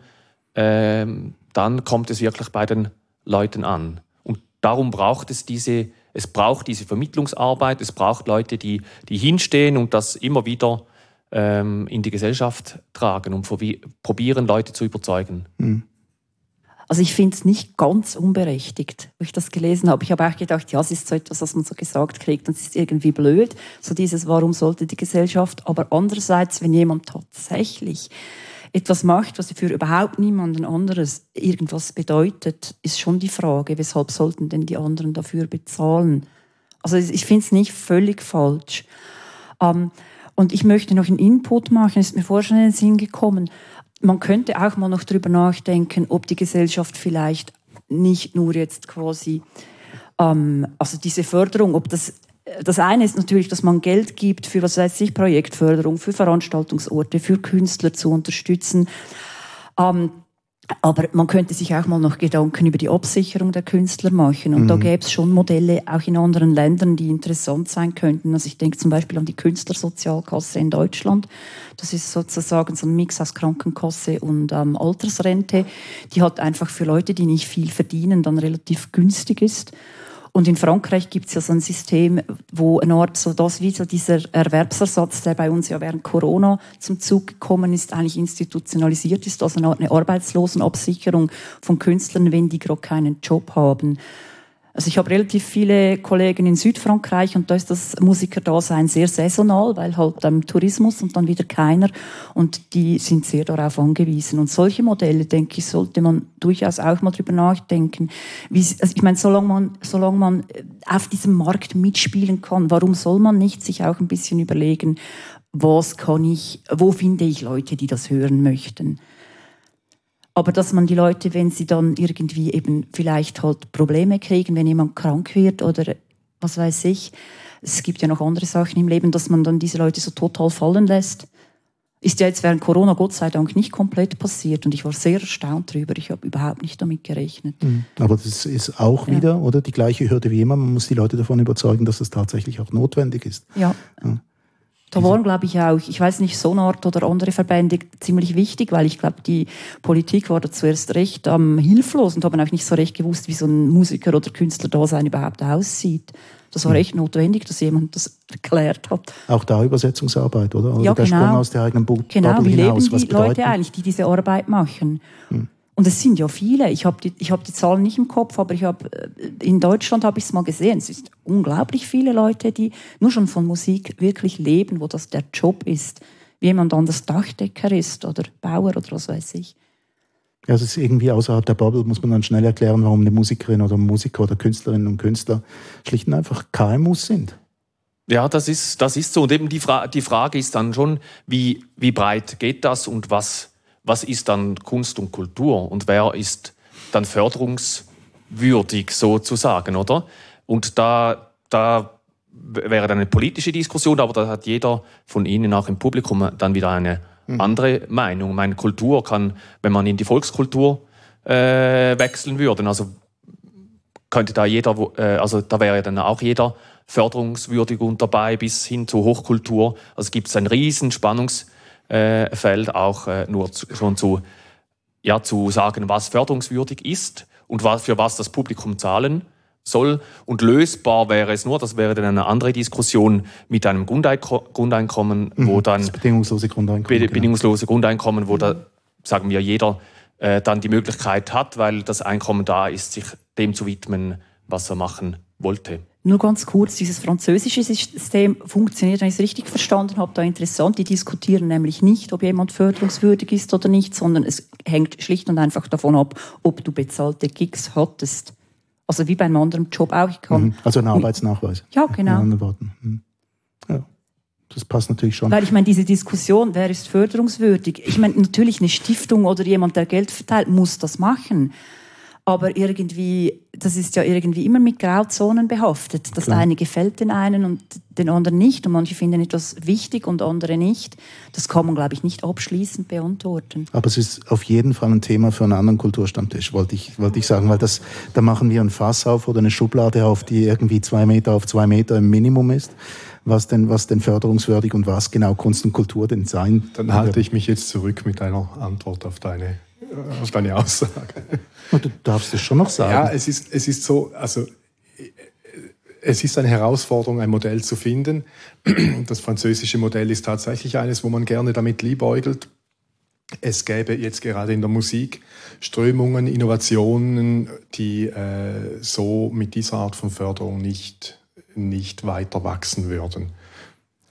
Speaker 7: ähm, dann kommt es wirklich bei den Leuten an. Und darum braucht es diese, es braucht diese Vermittlungsarbeit, es braucht Leute, die, die hinstehen und das immer wieder ähm, in die Gesellschaft tragen und probieren, Leute zu überzeugen. Mhm.
Speaker 6: Also ich finde es nicht ganz unberechtigt, wo ich das gelesen habe. Ich habe auch gedacht, ja, es ist so etwas, was man so gesagt kriegt und es ist irgendwie blöd. So dieses, warum sollte die Gesellschaft? Aber andererseits, wenn jemand tatsächlich etwas macht, was für überhaupt niemanden anderes irgendwas bedeutet, ist schon die Frage, weshalb sollten denn die anderen dafür bezahlen? Also ich finde es nicht völlig falsch. Ähm, und ich möchte noch einen Input machen, ist mir vorher schon in den Sinn gekommen. Man könnte auch mal noch darüber nachdenken, ob die Gesellschaft vielleicht nicht nur jetzt quasi, ähm, also diese Förderung, ob das das eine ist natürlich, dass man Geld gibt für, was weiß ich, Projektförderung, für Veranstaltungsorte, für Künstler zu unterstützen. Ähm, aber man könnte sich auch mal noch Gedanken über die Absicherung der Künstler machen. Und mhm. da gäbe es schon Modelle auch in anderen Ländern, die interessant sein könnten. Also ich denke zum Beispiel an die Künstlersozialkasse in Deutschland. Das ist sozusagen so ein Mix aus Krankenkasse und ähm, Altersrente. Die hat einfach für Leute, die nicht viel verdienen, dann relativ günstig ist. Und in Frankreich gibt es ja so ein System, wo eine Art so das wie so dieser Erwerbsersatz, der bei uns ja während Corona zum Zug gekommen ist, eigentlich institutionalisiert ist, also eine Art eine Arbeitslosenabsicherung von Künstlern, wenn die gerade keinen Job haben. Also ich habe relativ viele Kollegen in Südfrankreich und da ist das Musikerdasein sehr saisonal, weil halt ähm, Tourismus und dann wieder keiner und die sind sehr darauf angewiesen. Und solche Modelle, denke ich, sollte man durchaus auch mal drüber nachdenken. Wie, also ich meine, solange man, solange man äh, auf diesem Markt mitspielen kann, warum soll man nicht sich auch ein bisschen überlegen, was kann ich, wo finde ich Leute, die das hören möchten? Aber dass man die Leute, wenn sie dann irgendwie eben vielleicht halt Probleme kriegen, wenn jemand krank wird oder was weiß ich, es gibt ja noch andere Sachen im Leben, dass man dann diese Leute so total fallen lässt. Ist ja jetzt während Corona Gott sei Dank nicht komplett passiert und ich war sehr erstaunt darüber. Ich habe überhaupt nicht damit gerechnet.
Speaker 5: Mhm. Aber das ist auch wieder, ja. oder? Die gleiche Hürde wie immer. Man muss die Leute davon überzeugen, dass es tatsächlich auch notwendig ist.
Speaker 6: Ja. ja. Da waren, glaube ich, auch, ich weiß nicht, Sonart oder andere Verbände ziemlich wichtig, weil ich glaube, die Politik war da zuerst recht ähm, hilflos und haben auch nicht so recht gewusst, wie so ein Musiker oder Künstler da sein überhaupt aussieht. Das war hm. echt notwendig, dass jemand das erklärt hat.
Speaker 5: Auch da Übersetzungsarbeit, oder? oder
Speaker 6: ja,
Speaker 5: der
Speaker 6: genau.
Speaker 5: Sprung aus der eigenen Bu
Speaker 6: Genau, Bubble wie hinaus, leben die Leute eigentlich, die diese Arbeit machen? Hm. Und es sind ja viele. Ich habe die, hab die Zahlen nicht im Kopf, aber ich hab, äh, in Deutschland habe ich es mal gesehen. Es sind unglaublich viele Leute, die nur schon von Musik wirklich leben, wo das der Job ist. Wie jemand anders Dachdecker ist oder Bauer oder was weiß ich.
Speaker 5: Ja, es ist irgendwie außerhalb der Bubble, muss man dann schnell erklären, warum eine Musikerin oder Musiker oder Künstlerinnen und Künstler schlicht und einfach KMUs sind.
Speaker 7: Ja, das ist, das ist so. Und eben die, Fra die Frage ist dann schon, wie, wie breit geht das und was was ist dann Kunst und Kultur und wer ist dann förderungswürdig sozusagen, oder? Und da, da wäre dann eine politische Diskussion, aber da hat jeder von Ihnen auch im Publikum dann wieder eine mhm. andere Meinung. Meine Kultur kann, wenn man in die Volkskultur äh, wechseln würde, also könnte da jeder, äh, also da wäre dann auch jeder förderungswürdig und dabei bis hin zur Hochkultur. Also gibt es ein riesen Spannungs äh, Feld auch äh, nur zu, schon zu, ja, zu sagen, was förderungswürdig ist und was, für was das Publikum zahlen soll. Und lösbar wäre es nur, das wäre dann eine andere Diskussion mit einem Grundeinkommen, mhm, wo dann. Das
Speaker 5: bedingungslose Grundeinkommen. Be
Speaker 7: genau. bedingungslose Grundeinkommen, wo da, sagen wir, jeder äh, dann die Möglichkeit hat, weil das Einkommen da ist, sich dem zu widmen, was er machen wollte.
Speaker 6: Nur ganz kurz, dieses französische System funktioniert, wenn ich es richtig verstanden habe, da interessant. Die diskutieren nämlich nicht, ob jemand förderungswürdig ist oder nicht, sondern es hängt schlicht und einfach davon ab, ob du bezahlte Gigs hattest. Also wie bei einem anderen Job auch. Ich kann,
Speaker 5: mhm. also ein Arbeitsnachweis.
Speaker 6: Ja, genau. In.
Speaker 5: Mhm. Ja. Das passt natürlich schon.
Speaker 6: Weil ich meine, diese Diskussion, wer ist förderungswürdig? Ich meine, natürlich eine Stiftung oder jemand, der Geld verteilt, muss das machen aber irgendwie, das ist ja irgendwie immer mit Grauzonen behaftet. Das Klar. eine gefällt den einen und den anderen nicht und manche finden etwas wichtig und andere nicht. Das kann man, glaube ich, nicht abschließend beantworten.
Speaker 5: Aber es ist auf jeden Fall ein Thema für einen anderen Kulturstammtisch, wollte ich, wollte ich sagen, weil das, da machen wir ein Fass auf oder eine Schublade auf, die irgendwie zwei Meter auf zwei Meter im Minimum ist was denn, was denn förderungswürdig und was genau Kunst und Kultur denn sein.
Speaker 4: Dann halte ich mich jetzt zurück mit einer Antwort auf deine auf deine Aussage.
Speaker 5: Du darfst es schon noch sagen.
Speaker 4: Ja, es ist, es ist so, also es ist eine Herausforderung, ein Modell zu finden. Das französische Modell ist tatsächlich eines, wo man gerne damit liebäugelt. Es gäbe jetzt gerade in der Musik Strömungen, Innovationen, die äh, so mit dieser Art von Förderung nicht, nicht weiter wachsen würden.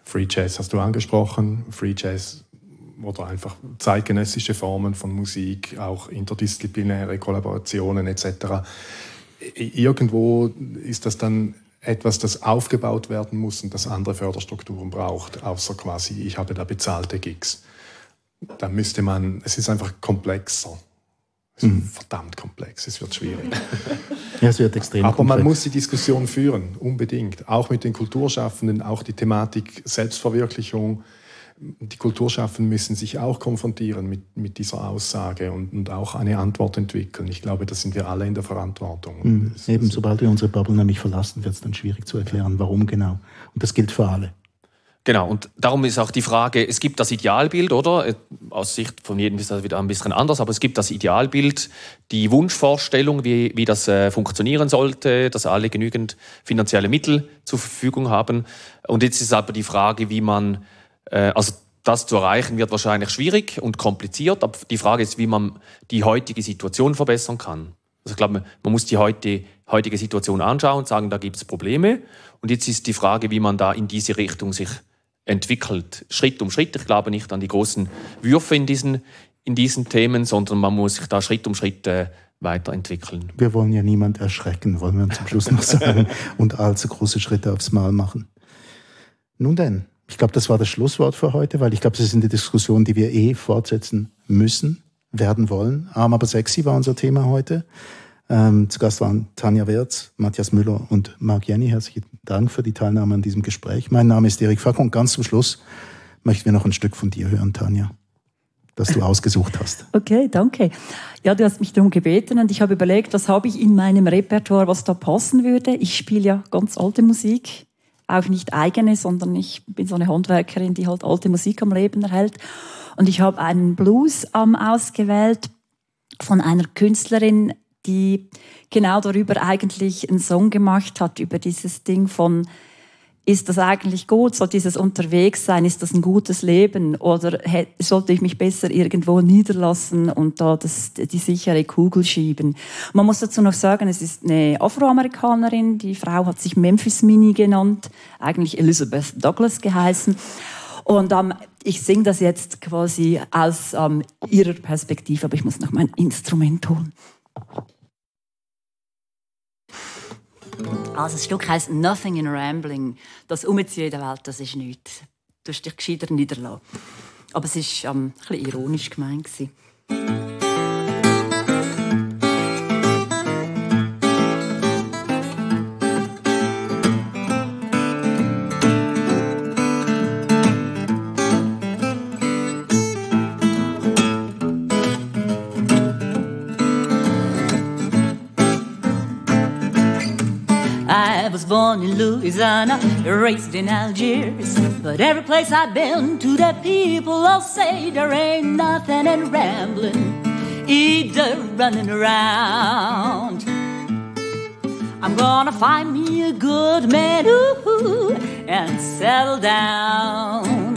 Speaker 4: Free Jazz hast du angesprochen. Free Jazz oder einfach zeitgenössische Formen von Musik, auch interdisziplinäre Kollaborationen etc. Irgendwo ist das dann etwas, das aufgebaut werden muss und das andere Förderstrukturen braucht, außer quasi, ich habe da bezahlte Gigs. Da müsste man, es ist einfach komplexer. Es ist mhm. verdammt komplex, es wird schwierig.
Speaker 5: ja, es wird extrem
Speaker 4: Aber
Speaker 5: komplex.
Speaker 4: man muss die Diskussion führen, unbedingt. Auch mit den Kulturschaffenden, auch die Thematik Selbstverwirklichung, die Kulturschaffenden müssen sich auch konfrontieren mit, mit dieser Aussage und, und, auch eine Antwort entwickeln. Ich glaube, da sind wir alle in der Verantwortung.
Speaker 5: Mhm. Eben, sobald wir unsere Bubble nämlich verlassen, wird es dann schwierig zu erklären, warum genau. Und das gilt für alle.
Speaker 7: Genau, und darum ist auch die Frage, es gibt das Idealbild, oder? aus Sicht von jedem ist das wieder ein bisschen anders, aber es gibt das Idealbild, die Wunschvorstellung, wie, wie das äh, funktionieren sollte, dass alle genügend finanzielle Mittel zur Verfügung haben. Und jetzt ist aber die Frage, wie man, äh, also das zu erreichen wird wahrscheinlich schwierig und kompliziert, aber die Frage ist, wie man die heutige Situation verbessern kann. Also ich glaube, man muss die heutige Situation anschauen und sagen, da gibt es Probleme. Und jetzt ist die Frage, wie man da in diese Richtung sich entwickelt, Schritt um Schritt. Ich glaube nicht an die großen Würfe in diesen, in diesen Themen, sondern man muss sich da Schritt um Schritt äh, weiterentwickeln.
Speaker 5: Wir wollen ja niemand erschrecken, wollen wir zum Schluss noch sagen, und allzu große Schritte aufs Mal machen. Nun denn, ich glaube, das war das Schlusswort für heute, weil ich glaube, das ist eine Diskussion, die wir eh fortsetzen müssen, werden wollen. Arm aber sexy war unser Thema heute. Ähm, zu Gast waren Tanja Wirz, Matthias Müller und Marc Jenny. Herzlichen Dank für die Teilnahme an diesem Gespräch. Mein Name ist Erik Fack und ganz zum Schluss möchten wir noch ein Stück von dir hören, Tanja, das du ausgesucht hast.
Speaker 8: Okay, danke. Ja, du hast mich darum gebeten und ich habe überlegt, was habe ich in meinem Repertoire, was da passen würde. Ich spiele ja ganz alte Musik, auch nicht eigene, sondern ich bin so eine Handwerkerin, die halt alte Musik am Leben erhält. Und ich habe einen Blues ähm, ausgewählt von einer Künstlerin, die genau darüber eigentlich einen Song gemacht hat, über dieses Ding von, ist das eigentlich gut, so dieses Unterwegssein, ist das ein gutes Leben oder sollte ich mich besser irgendwo niederlassen und da das, die sichere Kugel schieben? Man muss dazu noch sagen, es ist eine Afroamerikanerin, die Frau hat sich Memphis Mini genannt, eigentlich Elizabeth Douglas geheißen. Und ähm, ich singe das jetzt quasi aus ähm, ihrer Perspektive, aber ich muss noch mein Instrument holen. Also das Stück heißt Nothing in Rambling. Das Umziehen in der Welt, das ist nichts. Du hast dich gescheiter niederlassen. Aber es war ähm, ein bisschen ironisch gemeint. Louisiana, raised in Algiers. But every place I've been to, the people all say there ain't nothing in rambling, either running around. I'm gonna find me a good man, ooh, and settle down.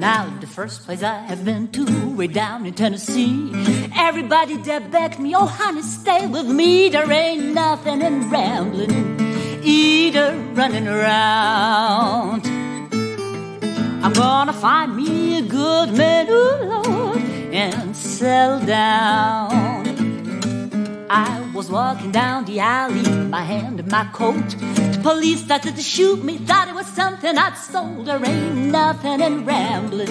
Speaker 8: Now, the first place I have been to, way down in Tennessee. Everybody that begged me, oh honey, stay with me. There ain't nothing in rambling eater running around. I'm gonna find me a good man, ooh Lord, and settle down. I was walking down the alley, my hand in my coat. The police started to shoot me, thought it was something I'd stole. There ain't nothing in rambling,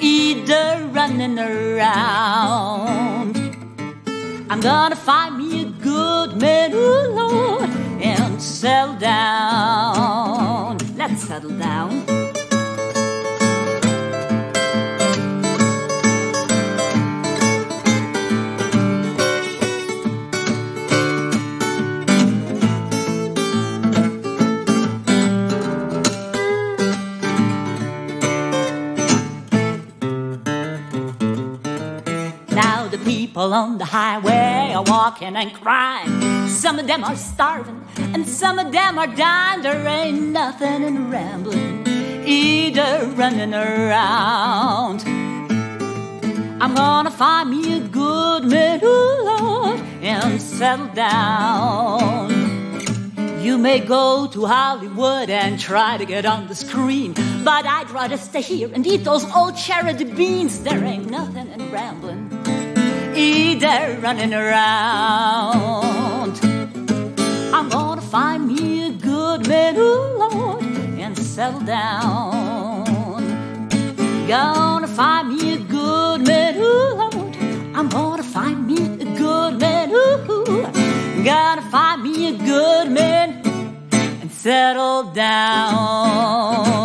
Speaker 8: either running around. I'm gonna find me a good man, ooh Lord settle down. Let's settle down. Now the people on the highway are walking and crying. Some of them are starving and some of them are dying. There ain't nothing in rambling, either running around. I'm gonna find me a good ooh Lord, and settle down. You may go to Hollywood and try to get on the screen, but I'd rather stay here and eat those old charity beans. There ain't nothing in rambling, either running around. Find me a good man, ooh Lord, and settle down. Gonna find me a good man, ooh Lord. I'm gonna find me a good man, ooh. Gonna find me a good man and settle down.